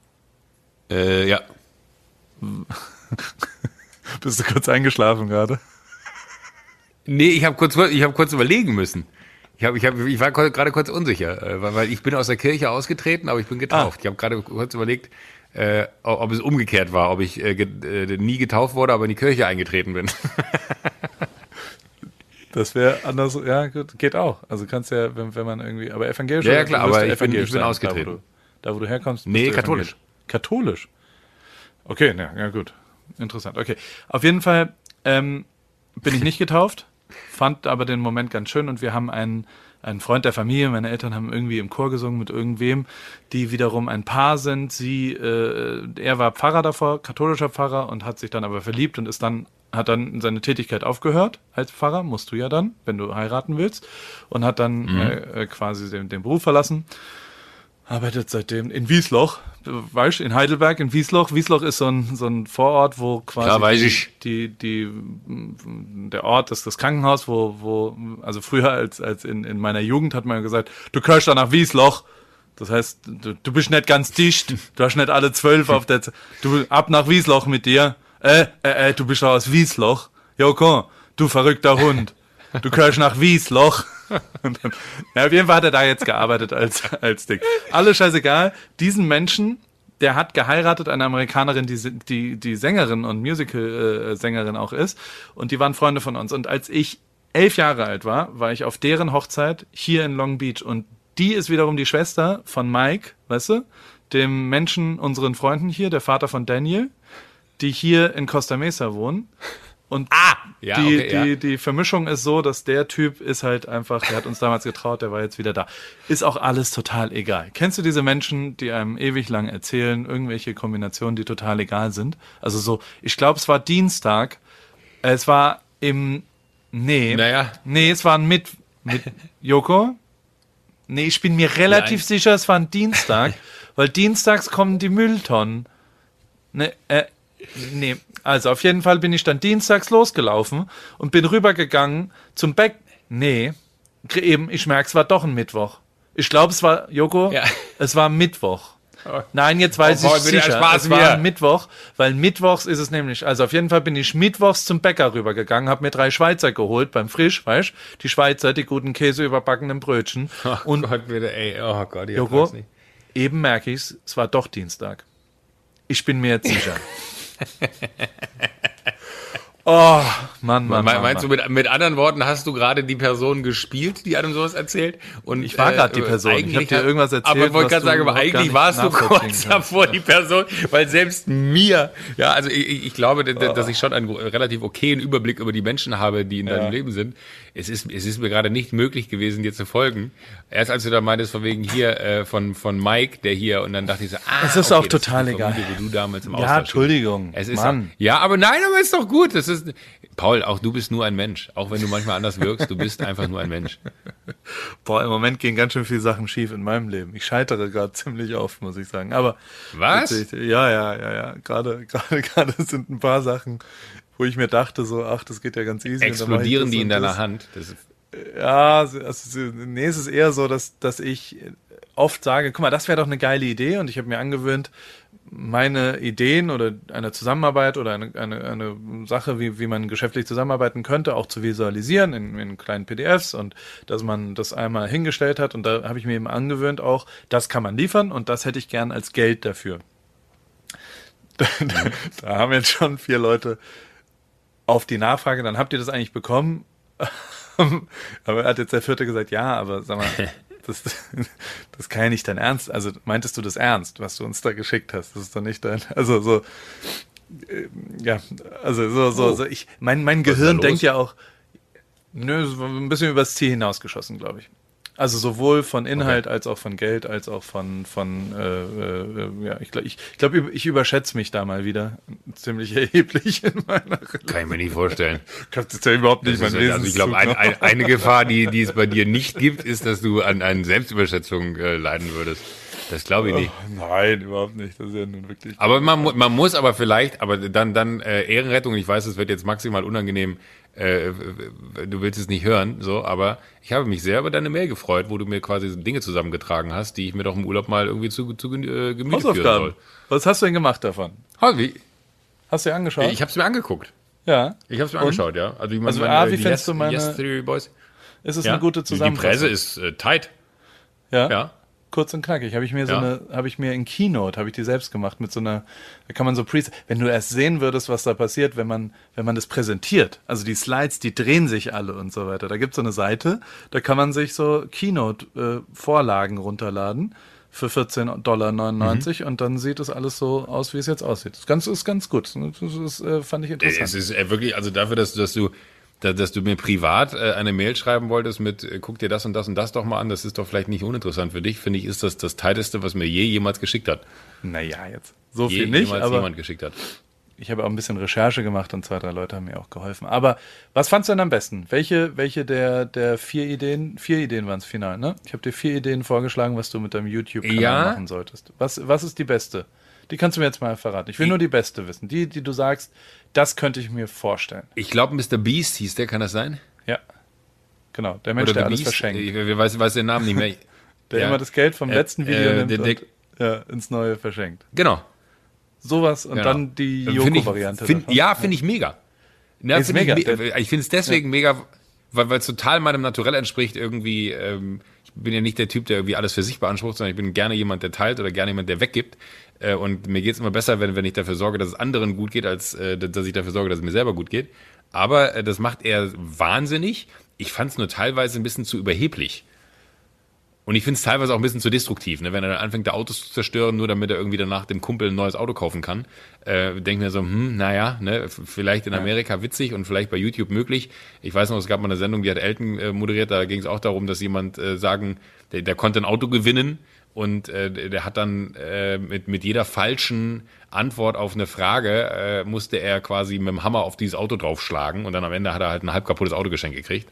Äh, ja. Bist du kurz eingeschlafen gerade? Nee, ich habe kurz, ich hab kurz überlegen müssen. Ich, hab, ich, hab, ich war gerade kurz unsicher, äh, weil, weil ich bin aus der Kirche ausgetreten, aber ich bin getauft. Ah. Ich habe gerade kurz überlegt, äh, ob es umgekehrt war, ob ich äh, äh, nie getauft wurde, aber in die Kirche eingetreten bin. Das wäre anders, ja, gut, geht auch. Also kannst ja, wenn, wenn man irgendwie, aber evangelisch. Ja, ja klar, aber ich bin, ich bin ausgetreten. Da wo, du, da, wo du herkommst. Nee, katholisch. Katholisch. Okay, na, ja, gut. Interessant. Okay. Auf jeden Fall ähm, bin ich nicht getauft, fand aber den Moment ganz schön und wir haben einen, einen Freund der Familie, meine Eltern haben irgendwie im Chor gesungen mit irgendwem, die wiederum ein Paar sind. Sie, äh, er war Pfarrer davor, katholischer Pfarrer und hat sich dann aber verliebt und ist dann hat dann seine Tätigkeit aufgehört als Pfarrer, musst du ja dann, wenn du heiraten willst, und hat dann mhm. äh, quasi den, den, Beruf verlassen. Arbeitet seitdem in Wiesloch, weißt in Heidelberg, in Wiesloch. Wiesloch ist so ein, so ein Vorort, wo quasi Klar, weiß ich. Die, die, der Ort ist das Krankenhaus, wo, wo, also früher als, als in, in meiner Jugend hat man gesagt, du gehörst da nach Wiesloch. Das heißt, du, du bist nicht ganz dicht, du hast nicht alle zwölf auf der, Z du, ab nach Wiesloch mit dir äh, äh, äh, du bist aus Wiesloch. Joko, du verrückter Hund. Du gehörst nach Wiesloch. Und dann, ja, auf jeden Fall hat er da jetzt gearbeitet als, als Dick. Alles scheißegal. Diesen Menschen, der hat geheiratet, eine Amerikanerin, die, die, die Sängerin und Musical-Sängerin auch ist. Und die waren Freunde von uns. Und als ich elf Jahre alt war, war ich auf deren Hochzeit hier in Long Beach. Und die ist wiederum die Schwester von Mike, weißt du, dem Menschen, unseren Freunden hier, der Vater von Daniel, die hier in Costa Mesa wohnen. Und Ah, ja, die, okay, ja. die, die Vermischung ist so, dass der Typ ist halt einfach, der hat uns damals getraut, der war jetzt wieder da. Ist auch alles total egal. Kennst du diese Menschen, die einem ewig lang erzählen, irgendwelche Kombinationen, die total egal sind? Also so, ich glaube, es war Dienstag, äh, es war im, nee, Naja. nee, es war ein mit, mit, Joko? Nee, ich bin mir relativ Nein. sicher, es war ein Dienstag, weil dienstags kommen die Mülltonnen. Ne, äh, nee, also auf jeden Fall bin ich dann dienstags losgelaufen und bin rübergegangen zum Bäck. Nee, eben, ich merke, es war doch ein Mittwoch. Ich glaube, es war, Joko, Ja. es war Mittwoch. Nein, jetzt weiß Oh, ich sicher, Spaß es war ein Mittwoch, weil mittwochs ist es nämlich, also auf jeden Fall bin ich mittwochs zum Bäcker rübergegangen, habe mir drei Schweizer geholt beim Frisch, weißt die Schweizer, die guten Käse überbackenen Brötchen. Und Und Gott, bitte, ey, oh Gott, ich Joko, nicht. eben merke ich's, es war doch Dienstag. Ich bin mir jetzt sicher. oh, Mann, Mann, Me- Mann, Meinst du Mann. mit, mit anderen Worten, hast du gerade die Person gespielt, die einem sowas erzählt? Und Ich war grad die Person. Ich eigentlich hab dir irgendwas erzählt, Aber ich wollte gerade du sagen, aber eigentlich warst du kurz davor die Person, weil selbst mir, ja, also ich, ich glaube, Oh. dass ich schon einen relativ okayen Überblick über die Menschen habe, die in deinem Leben sind. Es ist, es ist mir gerade nicht möglich gewesen, dir zu folgen. Erst als du da meintest, von wegen hier, äh, von, von Mike, der hier, und dann dachte ich so, ah, Es ist okay, auch das total egal. Wo du damals im Ja, Austausch Entschuldigung. es ist Mann. ja, aber nein, aber ist doch gut. Das ist Paul, auch du bist nur ein Mensch. Auch wenn du manchmal anders wirkst, du bist einfach nur ein Mensch. Boah, im Moment gehen ganz schön viele Sachen schief in meinem Leben. Ich scheitere gerade ziemlich oft, muss ich sagen. Aber Was? Ja, ja, ja, ja. Gerade, gerade, gerade sind ein paar Sachen, wo ich mir dachte, so, ach, das geht ja ganz easy. Explodieren die in deiner das. Hand. Das Ja, also, nee, es ist eher so, dass, dass ich oft sage, guck mal, das wäre doch eine geile Idee und ich habe mir angewöhnt, meine Ideen oder eine Zusammenarbeit oder eine, eine, eine Sache, wie, wie man geschäftlich zusammenarbeiten könnte, auch zu visualisieren in, in kleinen PDFs und dass man das einmal hingestellt hat und da habe ich mir eben angewöhnt auch, das kann man liefern und das hätte ich gern als Geld dafür. da, da, da haben jetzt schon vier Leute auf die Nachfrage, dann habt ihr das eigentlich bekommen? aber hat jetzt der vierte gesagt, ja, aber sag mal, das, das kann ja nicht dein Ernst. Also meintest du das ernst, was du uns da geschickt hast? Das ist doch nicht dein. Also so, äh, ja, also so, so, Oh. so ich, mein, mein Gehirn denkt ja auch, nö, ein bisschen übers Ziel hinausgeschossen, glaube ich. Also sowohl von Inhalt als auch von Geld, als auch von, von äh, äh, ja, ich glaube, ich, ich, glaub, ich überschätze mich da mal wieder ziemlich erheblich in meiner kann ich mir nicht vorstellen. Habe das ja überhaupt nicht mein ist, also ich glaube, ein, ein, eine Gefahr, die, die es bei dir nicht gibt, ist, dass du an, an Selbstüberschätzung äh, leiden würdest. Das glaube ich nicht. Nein, überhaupt nicht. Das ist ja nun wirklich. Aber man, man muss aber vielleicht, aber dann, dann äh, Ehrenrettung, ich weiß, es wird jetzt maximal unangenehm, äh, du willst es nicht hören, so, aber ich habe mich sehr über deine Mail gefreut, wo du mir quasi Dinge zusammengetragen hast, die ich mir doch im Urlaub mal irgendwie zu, zu äh, Gemüte führen Hausaufgaben. soll. Was hast du denn gemacht davon? Wie? Hast du dir angeschaut? Ich habe es mir angeguckt. ja. Ich habe es mir Und? angeschaut, ja. Also, ich Also, A, wie die findest du meine- Yes Theory Boys? Ist es Ja. eine gute Die- Die Zusammenfassung? Presse ist äh, tight, ja? ja. Kurz und knackig. Habe ich mir so Ja. eine, habe ich mir in Keynote, habe ich die selbst gemacht mit so einer, da kann man so pre, wenn du erst sehen würdest, was da passiert, wenn man, wenn man das präsentiert. Also die Slides, die drehen sich alle und so weiter. Da gibt es so eine Seite, da kann man sich so Keynote-Vorlagen runterladen für 14,99 Dollar Mhm. und dann sieht es alles so aus, wie es jetzt aussieht. Das Ganze ist ganz gut. Das ist, äh, fand ich interessant. Es ist äh, wirklich, also dafür, dass, dass du dass du mir privat äh, eine Mail schreiben wolltest mit, äh, guck dir das und das und das doch mal an, das ist doch vielleicht nicht uninteressant für dich, finde ich, ist das das Tighteste, was mir je jemals geschickt hat. Naja, jetzt. So Je viel nicht, jemals aber jemand geschickt hat. ich habe auch ein bisschen Recherche gemacht und zwei, drei Leute haben mir auch geholfen. Aber was fandst du denn am besten? Welche, welche der, der vier Ideen, vier Ideen waren es final, ne? Ich habe dir vier Ideen vorgeschlagen, was du mit deinem YouTube-Kanal Ja. machen solltest. Was, was ist die beste? Die kannst du mir jetzt mal verraten. Ich will nur die beste wissen. Die, die du sagst, das könnte ich mir vorstellen. Ich glaube, Mr. Beast hieß der, kann das sein? Ja. Genau, der Mensch, Oder der alles Beast? verschenkt. Ich, ich weiß, weiß den Namen nicht mehr. Der Ja. immer das Geld vom Äh, letzten Video äh, nimmt der- und der- ja, ins neue verschenkt. Genau. Sowas und genau. dann die Find ich- Joko-Variante. find- davon. Ja, finde ich mega. Ja, find mega. Ich, me- ich finde es deswegen mega, weil weil es total meinem Naturell entspricht, irgendwie, ähm, ich bin ja nicht der Typ, der irgendwie alles für sich beansprucht, sondern ich bin gerne jemand, der teilt oder gerne jemand, der weggibt. Äh, und mir geht's immer besser, wenn, wenn ich dafür sorge, dass es anderen gut geht, als äh, dass ich dafür sorge, dass es mir selber gut geht. Aber äh, das macht er wahnsinnig. Ich fand es nur teilweise ein bisschen zu überheblich. Und ich finde es teilweise auch ein bisschen zu destruktiv, ne? wenn er dann anfängt, da Autos zu zerstören, nur damit er irgendwie danach dem Kumpel ein neues Auto kaufen kann. Äh, denke mir so, hm, naja, ne, vielleicht in Amerika witzig und vielleicht bei YouTube möglich. Ich weiß noch, es gab mal eine Sendung, die hat Elton äh, moderiert, da ging es auch darum, dass jemand äh, sagen, der, der konnte ein Auto gewinnen und äh, der hat dann äh, mit, mit jeder falschen Antwort auf eine Frage, äh, musste er quasi mit dem Hammer auf dieses Auto draufschlagen und dann am Ende hat er halt ein halb kaputtes Auto geschenkt gekriegt.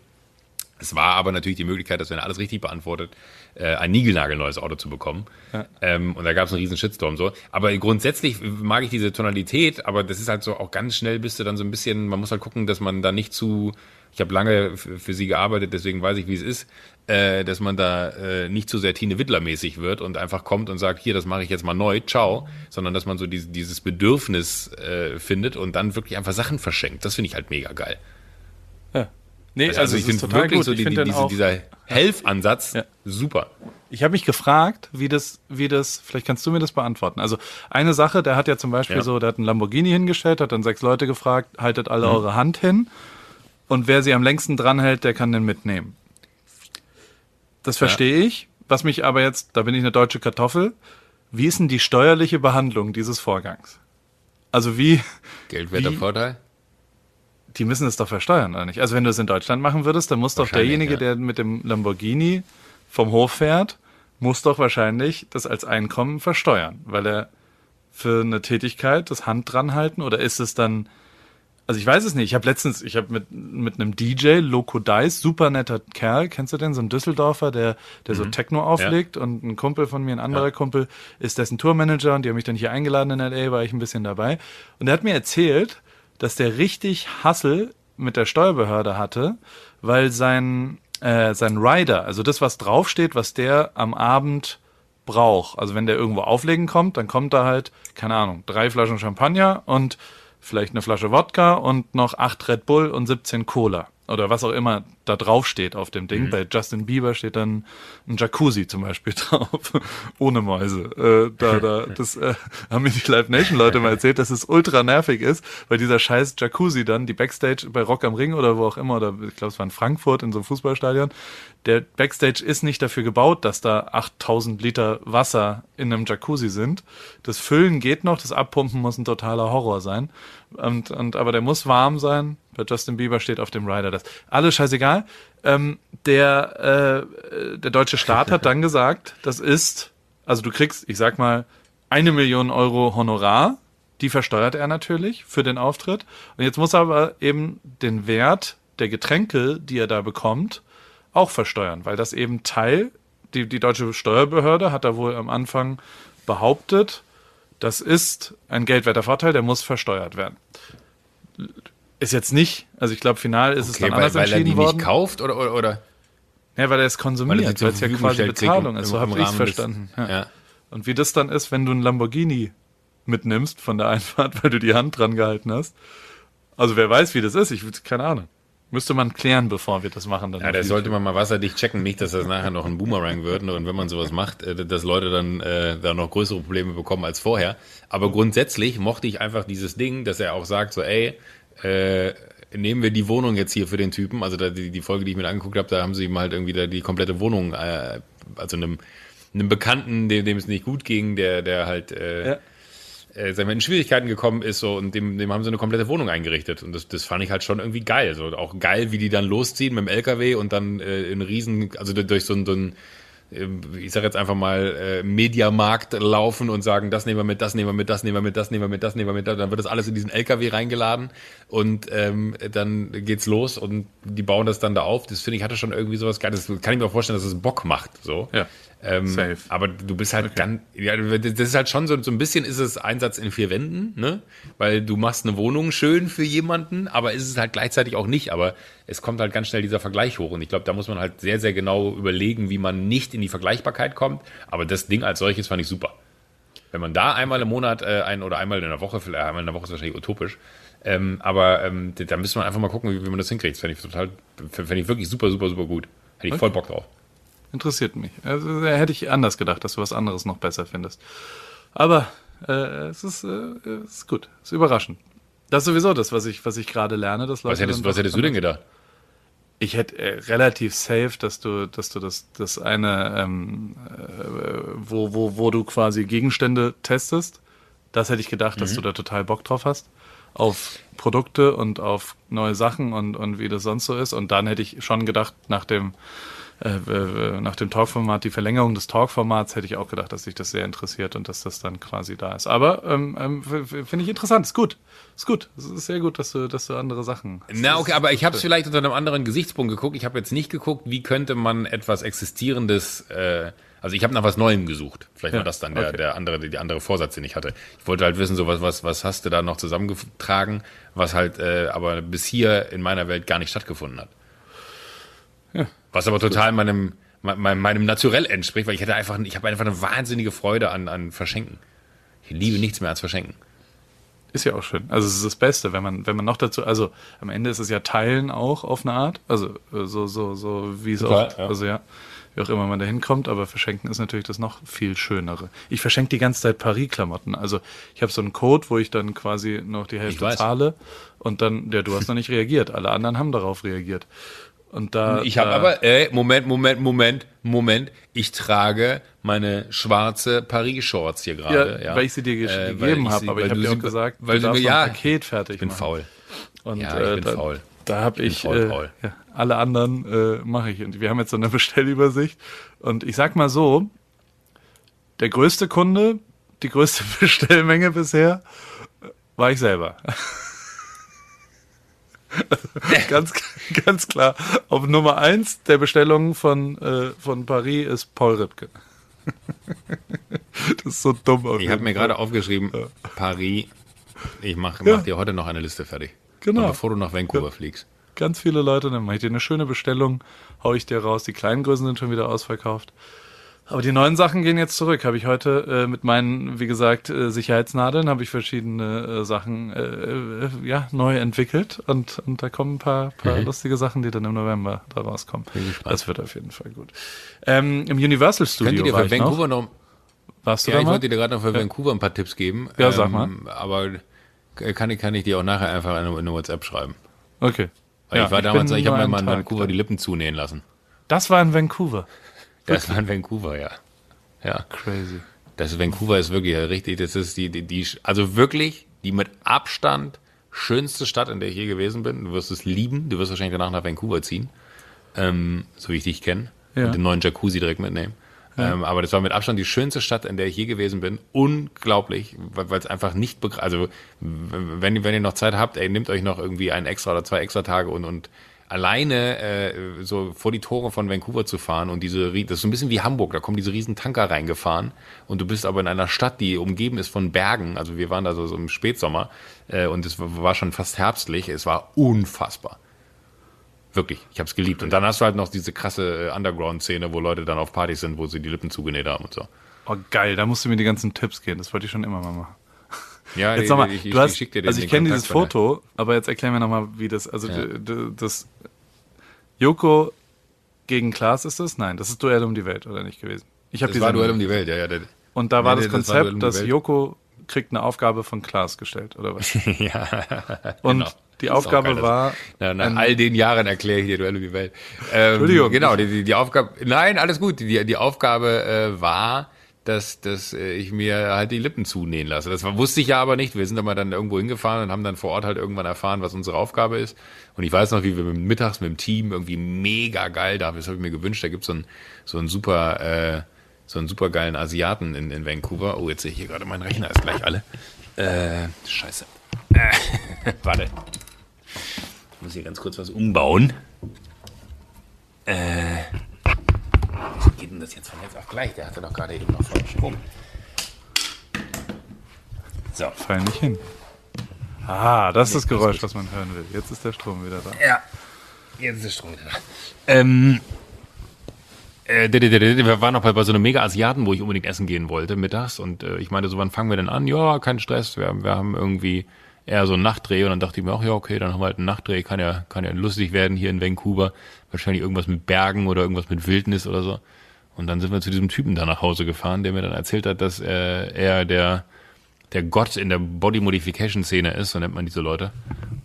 Es war aber natürlich die Möglichkeit, dass wenn er alles richtig beantwortet, äh, ein niegelnagelneues Auto zu bekommen. Ja. Ähm, und da gab es einen riesen Shitstorm so. Aber grundsätzlich mag ich diese Tonalität, aber das ist halt so auch ganz schnell bist du dann so ein bisschen, man muss halt gucken, dass man da nicht zu, ich habe lange für sie gearbeitet, deswegen weiß ich, wie es ist, äh, dass man da äh, nicht zu sehr Tine Wittler-mäßig wird und einfach kommt und sagt, hier, das mache ich jetzt mal neu, ciao, sondern dass man so dieses, dieses Bedürfnis äh, findet und dann wirklich einfach Sachen verschenkt. Das finde ich halt mega geil. Ja. Nee, also, also ich finde wirklich gut. so die, die, diese, auch, dieser Helfansatz ja. super. Ich habe mich gefragt, wie das, wie das, vielleicht kannst du mir das beantworten. Also eine Sache, der hat ja zum Beispiel ja. so, der hat einen Lamborghini hingestellt, hat dann sechs Leute gefragt, haltet alle mhm. eure Hand hin und wer sie am längsten dranhält, der kann den mitnehmen. Das verstehe ja. ich. Was mich aber jetzt, da bin ich eine deutsche Kartoffel, wie ist denn die steuerliche Behandlung dieses Vorgangs? Also wie. Geldwerter Vorteil? die müssen es doch versteuern, oder nicht? Also wenn du es in Deutschland machen würdest, dann muss doch derjenige, ja. der mit dem Lamborghini vom Hof fährt, muss doch wahrscheinlich das als Einkommen versteuern, weil er für eine Tätigkeit das Hand dran halten oder ist es dann also ich weiß es nicht. Ich habe letztens, ich habe mit mit einem DJ Loco Dice, super netter Kerl, kennst du den, so ein Düsseldorfer, der der mhm. so Techno auflegt ja. und ein Kumpel von mir, ein anderer ja. Kumpel ist dessen Tourmanager und die haben mich dann hier eingeladen in LA, war ich ein bisschen dabei und der hat mir erzählt, dass der richtig Hassel mit der Steuerbehörde hatte, weil sein, äh, sein Rider, also das, was draufsteht, was der am Abend braucht, also wenn der irgendwo auflegen kommt, dann kommt da halt, keine Ahnung, drei Flaschen Champagner und vielleicht eine Flasche Wodka und noch acht Red Bull und 17 Cola oder was auch immer da drauf steht auf dem Ding. Mhm. Bei Justin Bieber steht dann ein Jacuzzi zum Beispiel drauf, ohne Mäuse. Äh, da, da, das äh, haben mir die Live Nation Leute mal erzählt, dass es ultra nervig ist, weil dieser scheiß Jacuzzi dann, die Backstage bei Rock am Ring oder wo auch immer, oder ich glaube es war in Frankfurt in so einem Fußballstadion, der Backstage ist nicht dafür gebaut, dass da 8000 Liter Wasser in einem Jacuzzi sind. Das Füllen geht noch, das Abpumpen muss ein totaler Horror sein. Und, und aber der muss warm sein. Bei Justin Bieber steht auf dem Rider das. Alles scheißegal. Ähm, der, äh, der deutsche Staat hat dann gesagt, das ist, also du kriegst, ich sag mal, eine Million Euro Honorar. Die versteuert er natürlich für den Auftritt. Und jetzt muss er aber eben den Wert der Getränke, die er da bekommt, auch versteuern, weil das eben Teil, die, die deutsche Steuerbehörde hat da wohl am Anfang behauptet, das ist ein geldwerter Vorteil, der muss versteuert werden. Ist jetzt nicht, also ich glaube, final ist okay, es dann weil, anders weil entschieden worden. Weil er die nicht kauft oder, oder, oder? Ja, weil er es konsumiert, weil es ja quasi Bezahlung ist, so habe ich es verstanden. Ja. ja. Und wie das dann ist, wenn du ein Lamborghini mitnimmst von der Einfahrt, weil du die Hand dran gehalten hast. Also wer weiß, wie das ist, ich keine Ahnung. Müsste man klären, bevor wir das machen. Dann ja, da sollte man mal wasserdicht checken, nicht, dass das nachher noch ein Boomerang wird und wenn man sowas macht, äh, dass Leute dann äh, da noch größere Probleme bekommen als vorher. Aber grundsätzlich mochte ich einfach dieses Ding, dass er auch sagt, so ey, äh, nehmen wir die Wohnung jetzt hier für den Typen. Also da, die, die Folge, die ich mir angeguckt habe, da haben sie ihm halt irgendwie da die komplette Wohnung, äh, also einem, einem Bekannten, dem, dem es nicht gut ging, der, der halt äh, ja äh, sagen wir, in Schwierigkeiten gekommen ist so und dem, dem haben sie eine komplette Wohnung eingerichtet und das, das fand ich halt schon irgendwie geil. So auch geil, wie die dann losziehen mit dem LKW und dann äh, in riesen, also durch so ein, so ein ich sag jetzt einfach mal, äh, Mediamarkt laufen und sagen, das nehmen wir mit, das nehmen wir mit, das nehmen wir mit, das nehmen wir mit, das nehmen wir mit, dann wird das alles in diesen LKW reingeladen und ähm, dann geht's los und die bauen das dann da auf. Das finde ich hatte schon irgendwie sowas Geiles. Das kann ich mir auch vorstellen, dass es Bock macht. So. Ja. Ähm, Safe. Aber du bist halt okay. ganz, ja, das ist halt schon so, so ein bisschen ist es Einsatz in vier Wänden, ne? Weil du machst eine Wohnung schön für jemanden, aber ist es halt gleichzeitig auch nicht. Aber es kommt halt ganz schnell dieser Vergleich hoch. Und ich glaube, da muss man halt sehr, sehr genau überlegen, wie man nicht in die Vergleichbarkeit kommt. Aber das Ding als solches fand ich super. Wenn man da einmal im Monat äh, ein oder einmal in der Woche, vielleicht einmal in der Woche ist wahrscheinlich utopisch. Ähm, aber ähm, da müsste man einfach mal gucken, wie, wie man das hinkriegt. Das fände ich total, fände ich wirklich super, super, super gut. Hätte ich okay. voll Bock drauf. Interessiert mich. Also, hätte ich anders gedacht, dass du was anderes noch besser findest. Aber äh, es, ist, äh, es ist gut. Es ist überraschend. Das ist sowieso das, was ich, was ich gerade lerne. Dass Leute was hättest, was hättest du denn gedacht? ich hätte äh, relativ safe, dass du, dass du das, das eine, ähm, äh, wo, wo, wo du quasi Gegenstände testest, das hätte ich gedacht, dass du da total Bock drauf hast. Auf Produkte und auf neue Sachen und, und wie das sonst so ist. Und dann hätte ich schon gedacht, nach dem, äh, äh, nach dem Talk-Format, die Verlängerung des Talk-Formats, hätte ich auch gedacht, dass sich das sehr interessiert und dass das dann quasi da ist. Aber ähm, ähm, finde ich interessant, ist gut. Ist gut. Es ist sehr gut, dass du, dass du andere Sachen. Na, okay, aber ich habe es vielleicht unter einem anderen Gesichtspunkt geguckt. Ich habe jetzt nicht geguckt, wie könnte man etwas Existierendes, äh, also ich habe nach was Neuem gesucht. Vielleicht war Ja, das dann der, okay. der andere, die andere Vorsatz, den ich hatte. Ich wollte halt wissen, so was, was, was hast du da noch zusammengetragen, was halt äh, aber bis hier in meiner Welt gar nicht stattgefunden hat. Ja. Was aber total meinem, meinem, meinem Naturell entspricht, weil ich hätte einfach, ich habe einfach eine wahnsinnige Freude an, an Verschenken. Ich liebe nichts mehr als Verschenken. Ist ja auch schön. Also es ist das Beste, wenn man, wenn man noch dazu, also am Ende ist es ja Teilen auch auf eine Art. Also äh, so, so, so wie es Total, auch, ja. also ja, wie auch immer man da hinkommt, aber verschenken ist natürlich das noch viel Schönere. Ich verschenke die ganze Zeit Paris-Klamotten. Also ich habe so einen Code, wo ich dann quasi noch die Hälfte zahle und dann, ja, du hast noch nicht reagiert. Alle anderen haben darauf reagiert. Und da. Ich habe aber, ey, Moment, Moment, Moment, Moment. Ich trage meine schwarze Paris-Shorts hier ja, gerade. Ja, weil ich sie dir Äh, gegeben ich habe, aber ich habe du dir sie- auch gesagt, weil du darfst mir, ja, ein Paket fertig ich bin machen. faul. Und Ja, ich äh, bin da, faul. Da habe bin ich faul, äh, Paul. ja, alle anderen äh, mache ich und wir haben jetzt so eine Bestellübersicht und ich sag mal so, der größte Kunde, die größte Bestellmenge bisher äh, war ich selber. ganz, ganz klar. Auf Nummer eins der Bestellungen von, äh, von Paris ist Paul Ripke. das ist so dumm. Ich habe mir gerade aufgeschrieben, Paris. Ich mache Ja. mach dir heute noch eine Liste fertig. Genau. Und bevor du nach Vancouver fliegst. ganz viele Leute, dann mache ich dir eine schöne Bestellung, hau ich dir raus. Die kleinen Größen sind schon wieder ausverkauft. Aber die neuen Sachen gehen jetzt zurück. Habe ich heute äh, mit meinen, wie gesagt, äh, Sicherheitsnadeln, habe ich verschiedene äh, Sachen äh, äh, ja, neu entwickelt. Und, und da kommen ein paar, paar lustige Sachen, die dann im November da rauskommen. Mhm. Das wird auf jeden Fall gut. Ähm, Im Universal Studio Könnt ihr dir war für ich noch. Vancouver noch, Warst du ja, da ich mal? wollte dir gerade noch für Vancouver ein paar Tipps geben. Ja, sag mal. Aber kann ich, kann ich dir auch nachher einfach in eine WhatsApp schreiben. Okay. Weil Ja, ich war damals, bin ich habe mir mal in Vancouver da. die Lippen zunähen lassen. Das war in Vancouver. Das war in Vancouver, ja. Ja. Crazy. Das Vancouver ist wirklich richtig, das ist die, die, die, also wirklich die mit Abstand schönste Stadt, in der ich je gewesen bin. Du wirst es lieben. Du wirst wahrscheinlich danach nach Vancouver ziehen, ähm, so wie ich dich kenne, Ja. und den neuen Jacuzzi direkt mitnehmen. Ähm, aber das war mit Abstand die schönste Stadt, in der ich je gewesen bin. Unglaublich, weil es einfach nicht also wenn, ihr- wenn ihr noch Zeit habt, ey, nehmt euch noch irgendwie einen extra oder zwei extra Tage und, und alleine äh, so vor die Tore von Vancouver zu fahren und diese, das ist so ein bisschen wie Hamburg, da kommen diese riesen Tanker reingefahren und du bist aber in einer Stadt, die umgeben ist von Bergen, also wir waren da so, so im Spätsommer äh, und es war schon fast herbstlich, es war unfassbar. Wirklich, ich habe es geliebt. Und dann hast du halt noch diese krasse äh, Underground-Szene, wo Leute dann auf Partys sind, wo sie die Lippen zugenäht haben und so. Oh, geil, da musst du mir die ganzen Tipps geben. Das wollte ich schon immer mal machen. Ja, Jetzt sag mal, ich, ich, du hast, ich also ich kenne dieses Foto, aber jetzt erklär mir nochmal, wie das, also Ja. das Joko gegen Klaas ist das? Nein, das ist Duell um die Welt, oder nicht gewesen? Ich Das war Duell um die Welt, ja, ja. der- Und da war Nee, das das war Konzept, um die dass. Joko kriegt eine Aufgabe von Klaas gestellt, oder was? ja. Und Genau. die Aufgabe geil, war, Na, nach ein- all den Jahren erkläre ich dir Duell um die Welt. Ähm, Entschuldigung. Genau, die, die, die Aufgabe, nein, alles gut. Die, die Aufgabe äh, war, dass, dass äh, ich mir halt die Lippen zunähen lasse. Das wusste ich ja aber nicht. Wir sind aber dann irgendwo hingefahren und haben dann vor Ort halt irgendwann erfahren, was unsere Aufgabe ist. Und ich weiß noch, wie wir mit, mittags mit dem Team irgendwie mega geil da, das habe ich mir gewünscht, da gibt's so einen so einen super, äh, so einen super geilen Asiaten in, in Vancouver. Oh, jetzt sehe ich hier gerade, mein Rechner ist gleich alle. Äh, scheiße. Äh, warte. Ich muss hier ganz kurz was umbauen. Äh, wie geht denn das jetzt von jetzt auf gleich? Der hatte doch gerade eben noch voll Strom. So. fall nicht hin. Ah, das ist das Geräusch, was man hören will. Jetzt ist der Strom wieder da. Ja, jetzt ist der Strom wieder da. Ähm, äh, wir waren noch bei, bei so einem Mega-Asiaten, wo ich unbedingt essen gehen wollte, mittags. Und äh, ich meinte so, wann fangen wir denn an? Ja, kein Stress. Wir, wir haben irgendwie eher so einen Nachtdreh. Und dann dachte ich mir, ach ja, okay, dann haben wir halt einen Nachtdreh. Kann ja, kann ja lustig werden hier in Vancouver. Wahrscheinlich irgendwas mit Bergen oder irgendwas mit Wildnis oder so. Und dann sind wir zu diesem Typen da nach Hause gefahren, der mir dann erzählt hat, dass äh, er der der Gott in der Body Modification Szene ist, so nennt man diese Leute.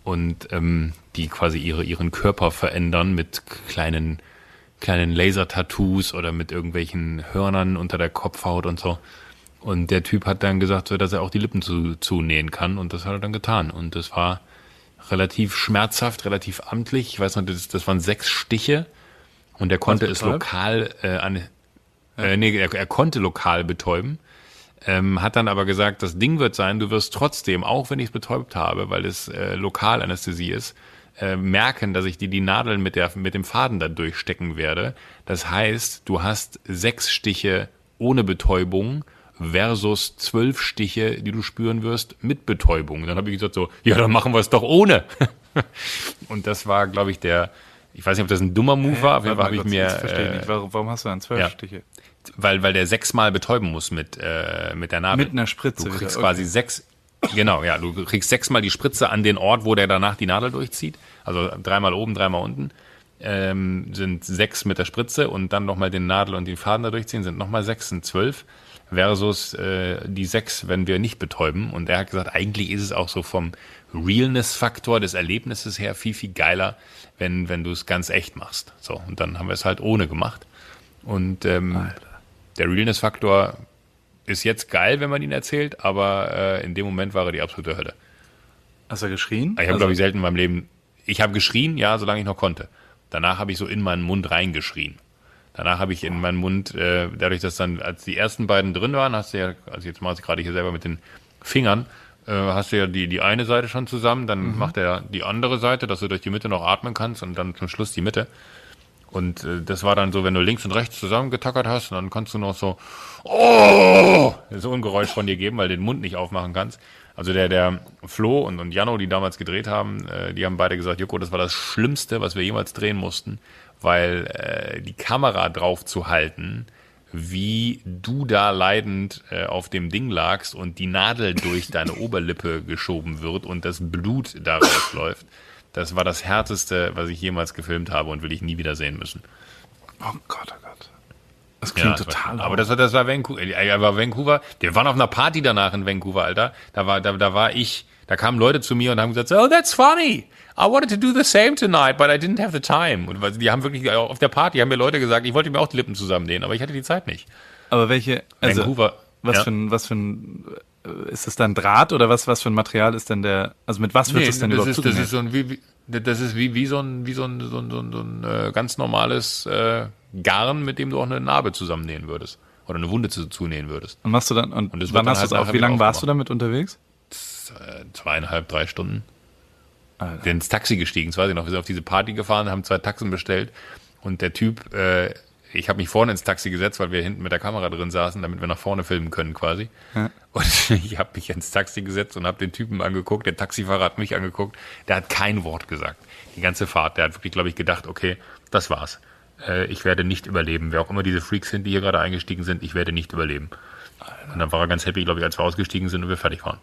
Und ähm, die quasi ihre, ihren Körper verändern mit kleinen, kleinen Laser-Tattoos oder mit irgendwelchen Hörnern unter der Kopfhaut und so. Und der Typ hat dann gesagt, so, dass er auch die Lippen zu, zunähen kann und das hat er dann getan. Und das war relativ schmerzhaft, relativ amtlich. Ich weiß noch, das, das waren sechs Stiche und er konnte es lokal äh, an, äh, nee, er, er konnte lokal betäuben. Ähm, hat dann aber gesagt, das Ding wird sein, du wirst trotzdem, auch wenn ich es betäubt habe, weil es äh, Lokalanästhesie ist, äh, merken, dass ich dir die Nadeln mit, der, mit dem Faden da durchstecken werde. Das heißt, du hast sechs Stiche ohne Betäubung versus zwölf Stiche, die du spüren wirst, mit Betäubung. Dann habe ich gesagt so, ja, dann machen wir es doch ohne. Und das war, glaube ich, der, ich weiß nicht, ob das ein dummer Move war, auf jeden Fall habe ich mir. Verstehe äh, nicht. Warum, warum hast du dann zwölf ja. Stiche? Weil, weil der sechsmal betäuben muss mit, äh, mit der Nadel. Mit einer Spritze. Du kriegst wieder. quasi okay. sechs, genau, ja, du kriegst sechsmal die Spritze an den Ort, wo der danach die Nadel durchzieht. Also dreimal oben, dreimal unten. Ähm, sind sechs mit der Spritze und dann nochmal den Nadel und den Faden da durchziehen, sind nochmal sechs, sind zwölf versus äh, die sechs, wenn wir nicht betäuben. Und er hat gesagt, eigentlich ist es auch so vom Realness-Faktor des Erlebnisses her viel, viel geiler, wenn, wenn du es ganz echt machst. So, und dann haben wir es halt ohne gemacht. Und ähm, der Realness-Faktor ist jetzt geil, wenn man ihn erzählt, aber äh, in dem Moment war er die absolute Hölle. Hast du geschrien? Ich habe, also, glaube ich, selten in meinem Leben. Ich habe geschrien, ja, solange ich noch konnte. Danach habe ich so in meinen Mund reingeschrien. Danach habe ich in meinen Mund, äh, dadurch, dass dann, als die ersten beiden drin waren, hast du ja, also jetzt mache ich gerade hier selber mit den Fingern, äh, hast du ja die, die eine Seite schon zusammen, dann mhm. macht er die andere Seite, dass du durch die Mitte noch atmen kannst und dann zum Schluss die Mitte. Und äh, das war dann so, wenn du links und rechts zusammengetackert hast, dann kannst du noch so, oh, so ein Geräusch von dir geben, weil du den Mund nicht aufmachen kannst. Also der, der Flo und, und Jano, die damals gedreht haben, äh, die haben beide gesagt, Joko, das war das Schlimmste, was wir jemals drehen mussten, weil äh, die Kamera drauf zu halten, wie du da leidend äh, auf dem Ding lagst und die Nadel durch deine Oberlippe geschoben wird und das Blut daraus läuft. Das war das härteste, was ich jemals gefilmt habe und will ich nie wieder sehen müssen. Oh Gott, oh Gott. Das klingt ja, total. aber das war, das war Vancouver. Äh, war Vancouver. Wir waren auf einer Party danach in Vancouver, Alter. Da war, da, da war ich, da kamen Leute zu mir und haben gesagt, oh, that's funny. I wanted to do the same tonight, but I didn't have the time. Und die haben wirklich, auf der Party haben mir Leute gesagt, ich wollte mir auch die Lippen zusammennähen, aber ich hatte die Zeit nicht. Aber welche, also, Vancouver, was ja. für ein, was für ein, äh, ist das dann Draht oder was, was für ein Material ist denn der, also mit was wird nee, das denn das überhaupt ist, das ist so ein, wie, das ist wie, wie so ein, wie so ein, so ein, so ein, so ein äh, ganz normales äh, Garn, mit dem du auch eine Narbe zusammennähen würdest. Oder eine Wunde zu, zunähen würdest. Und machst du dann, und, und wann hast du halt auch, wie lange warst du damit unterwegs? Zweieinhalb, drei Stunden. Alter. Ins Taxi gestiegen, das weiß ich noch. Wir sind auf diese Party gefahren, haben zwei Taxen bestellt und der Typ, äh, ich habe mich vorne ins Taxi gesetzt, weil wir hinten mit der Kamera drin saßen, damit wir nach vorne filmen können quasi. Ja. Und ich habe mich ins Taxi gesetzt und habe den Typen angeguckt, der Taxifahrer hat mich angeguckt, der hat kein Wort gesagt. Die ganze Fahrt, der hat wirklich, glaube ich, gedacht, okay, das war's. Äh, ich werde nicht überleben. Wer auch immer diese Freaks sind, die hier gerade eingestiegen sind, ich werde nicht überleben. Alter. Und dann war er ganz happy, glaube ich, als wir ausgestiegen sind und wir fertig waren.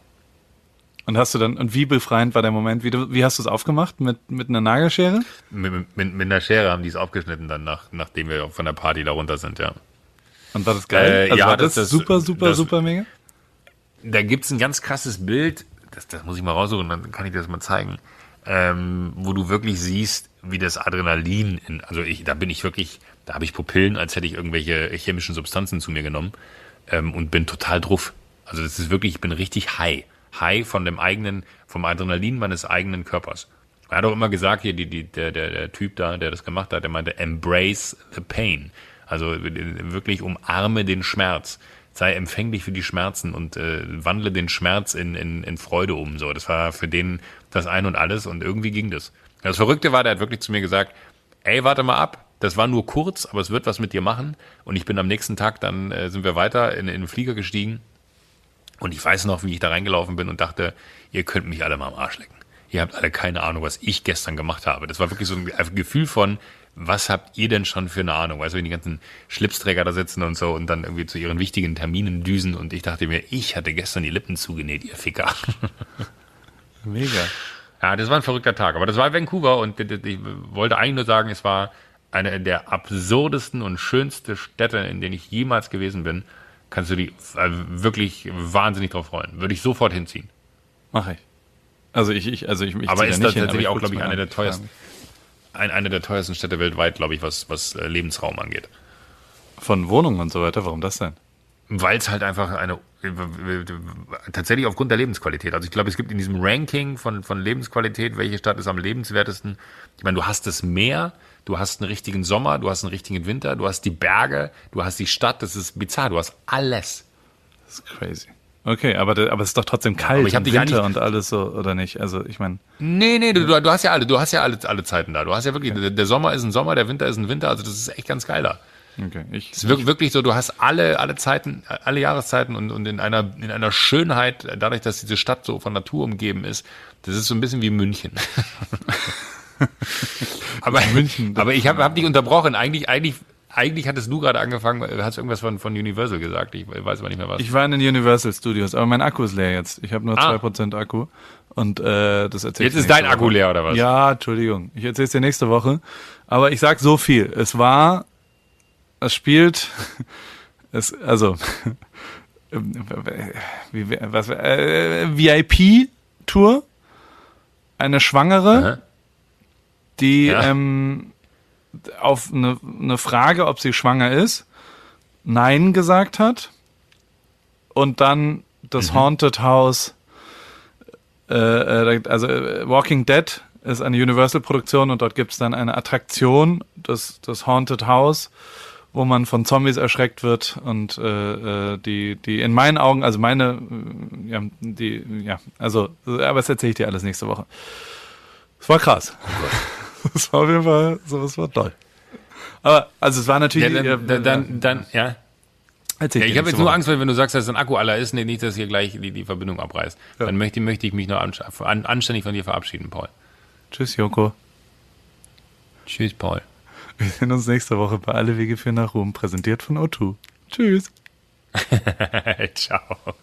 Und hast du dann, und wie befreiend war der Moment? Wie, du, wie hast du es aufgemacht? Mit, mit einer Nagelschere? Mit, mit, mit einer Schere haben die es aufgeschnitten dann, nach, nachdem wir von der Party da runter sind, ja. Und war das geil? Äh, also ja, war das, das super, super, das, super mega? Da gibt's ein ganz krasses Bild, das, das muss ich mal raussuchen, dann kann ich dir das mal zeigen, ähm, wo du wirklich siehst, wie das Adrenalin, in, also ich, da bin ich wirklich, da habe ich Pupillen, als hätte ich irgendwelche chemischen Substanzen zu mir genommen ähm, und bin total druff. Also das ist wirklich, ich bin richtig high. High von dem eigenen, vom Adrenalin meines eigenen Körpers. Er hat auch immer gesagt, hier, die, die, der, der, der Typ da, der das gemacht hat, der meinte, embrace the pain. Also wirklich umarme den Schmerz. Sei empfänglich für die Schmerzen und äh, wandle den Schmerz in, in, in Freude um. So, das war für den das Ein und Alles und irgendwie ging das. Das Verrückte war, der hat wirklich zu mir gesagt, ey, warte mal ab, das war nur kurz, aber es wird was mit dir machen. Und ich bin am nächsten Tag, dann äh, sind wir weiter in, in den Flieger gestiegen und ich weiß noch, wie ich da reingelaufen bin und dachte, ihr könnt mich alle mal am Arsch lecken. Ihr habt alle keine Ahnung, was ich gestern gemacht habe. Das war wirklich so ein Gefühl von, was habt ihr denn schon für eine Ahnung? Weißt du, wenn die ganzen Schlipsträger da sitzen und so und dann irgendwie zu ihren wichtigen Terminen düsen und ich dachte mir, ich hatte gestern die Lippen zugenäht, ihr Ficker. Mega. Ja, das war ein verrückter Tag. Aber das war Vancouver und ich wollte eigentlich nur sagen, es war eine der absurdesten und schönsten Städte, in denen ich jemals gewesen bin. Kannst du die äh, wirklich wahnsinnig drauf freuen. Würde ich sofort hinziehen. Mache ich. Also ich, ich, also ich, ich aber da ist hin, tatsächlich auch, glaube ich, eine der teuersten, ein, eine der teuersten Städte weltweit, glaube ich, was, was äh, Lebensraum angeht. Von Wohnungen und so weiter, warum das denn? Weil es halt einfach eine tatsächlich aufgrund der Lebensqualität. Also ich glaube, es gibt in diesem Ranking von, von Lebensqualität, welche Stadt ist am lebenswertesten. Ich meine, du hast das Meer, du hast einen richtigen Sommer, du hast einen richtigen Winter, du hast die Berge, du hast die Stadt, das ist bizarr, du hast alles. Das ist crazy. Okay, aber, aber es ist doch trotzdem kalt aber ich hab im dich Winter und alles so, oder nicht? Also ich meine, Nee, nee, du, du hast ja alle, du hast ja alle, alle Zeiten da. Du hast ja wirklich, der, der Sommer ist ein Sommer, der Winter ist ein Winter, also das ist echt ganz geil da. okay, ich, Es ist wirklich, wirklich so, du hast alle, alle Zeiten, alle Jahreszeiten und, und in einer, in einer Schönheit, dadurch, dass diese Stadt so von Natur umgeben ist, das ist so ein bisschen wie München. aber, München, aber ich habe hab dich unterbrochen. Eigentlich, eigentlich, eigentlich hattest du gerade angefangen, hast irgendwas von, von Universal gesagt. Ich weiß aber nicht mehr was. ich war in den Universal Studios, aber mein Akku ist leer jetzt. Ich habe nur Ah. 2% Akku und äh, das erzähl Jetzt ist dein Akku Woche. leer, oder was? Ja, Entschuldigung. Ich erzähle es dir nächste Woche. Aber ich sag so viel. Es war, es spielt, es, also, wie, was, äh, VIP-Tour, eine Schwangere, Aha. Die Ja. ähm, auf eine, eine Frage, ob sie schwanger ist, Nein gesagt hat und dann das Haunted House, äh, äh, also äh, Walking Dead ist eine Universal-Produktion und dort gibt es dann eine Attraktion, das, das Haunted House, wo man von Zombies erschreckt wird und äh, äh, die, die in meinen Augen, also meine, ja, die, ja, also, aber das erzähle ich dir alles nächste Woche. Es war krass. Das war auf jeden Fall, so, es war toll. Aber, also es war ja, natürlich. dann, äh, dann, dann, dann, ja. erzähl Ja, ich habe jetzt nur. Angst, weil wenn du sagst, dass ein Akku aller ist, nee, nicht, dass hier gleich die, die Verbindung abreißt. Dann möchte, möchte ich mich noch an, an, anständig von dir verabschieden, Paul. Tschüss, Joko. Tschüss, Paul. Wir sehen uns nächste Woche bei Alle Wege führen nach Ruhm, präsentiert von O2. Tschüss. Ciao.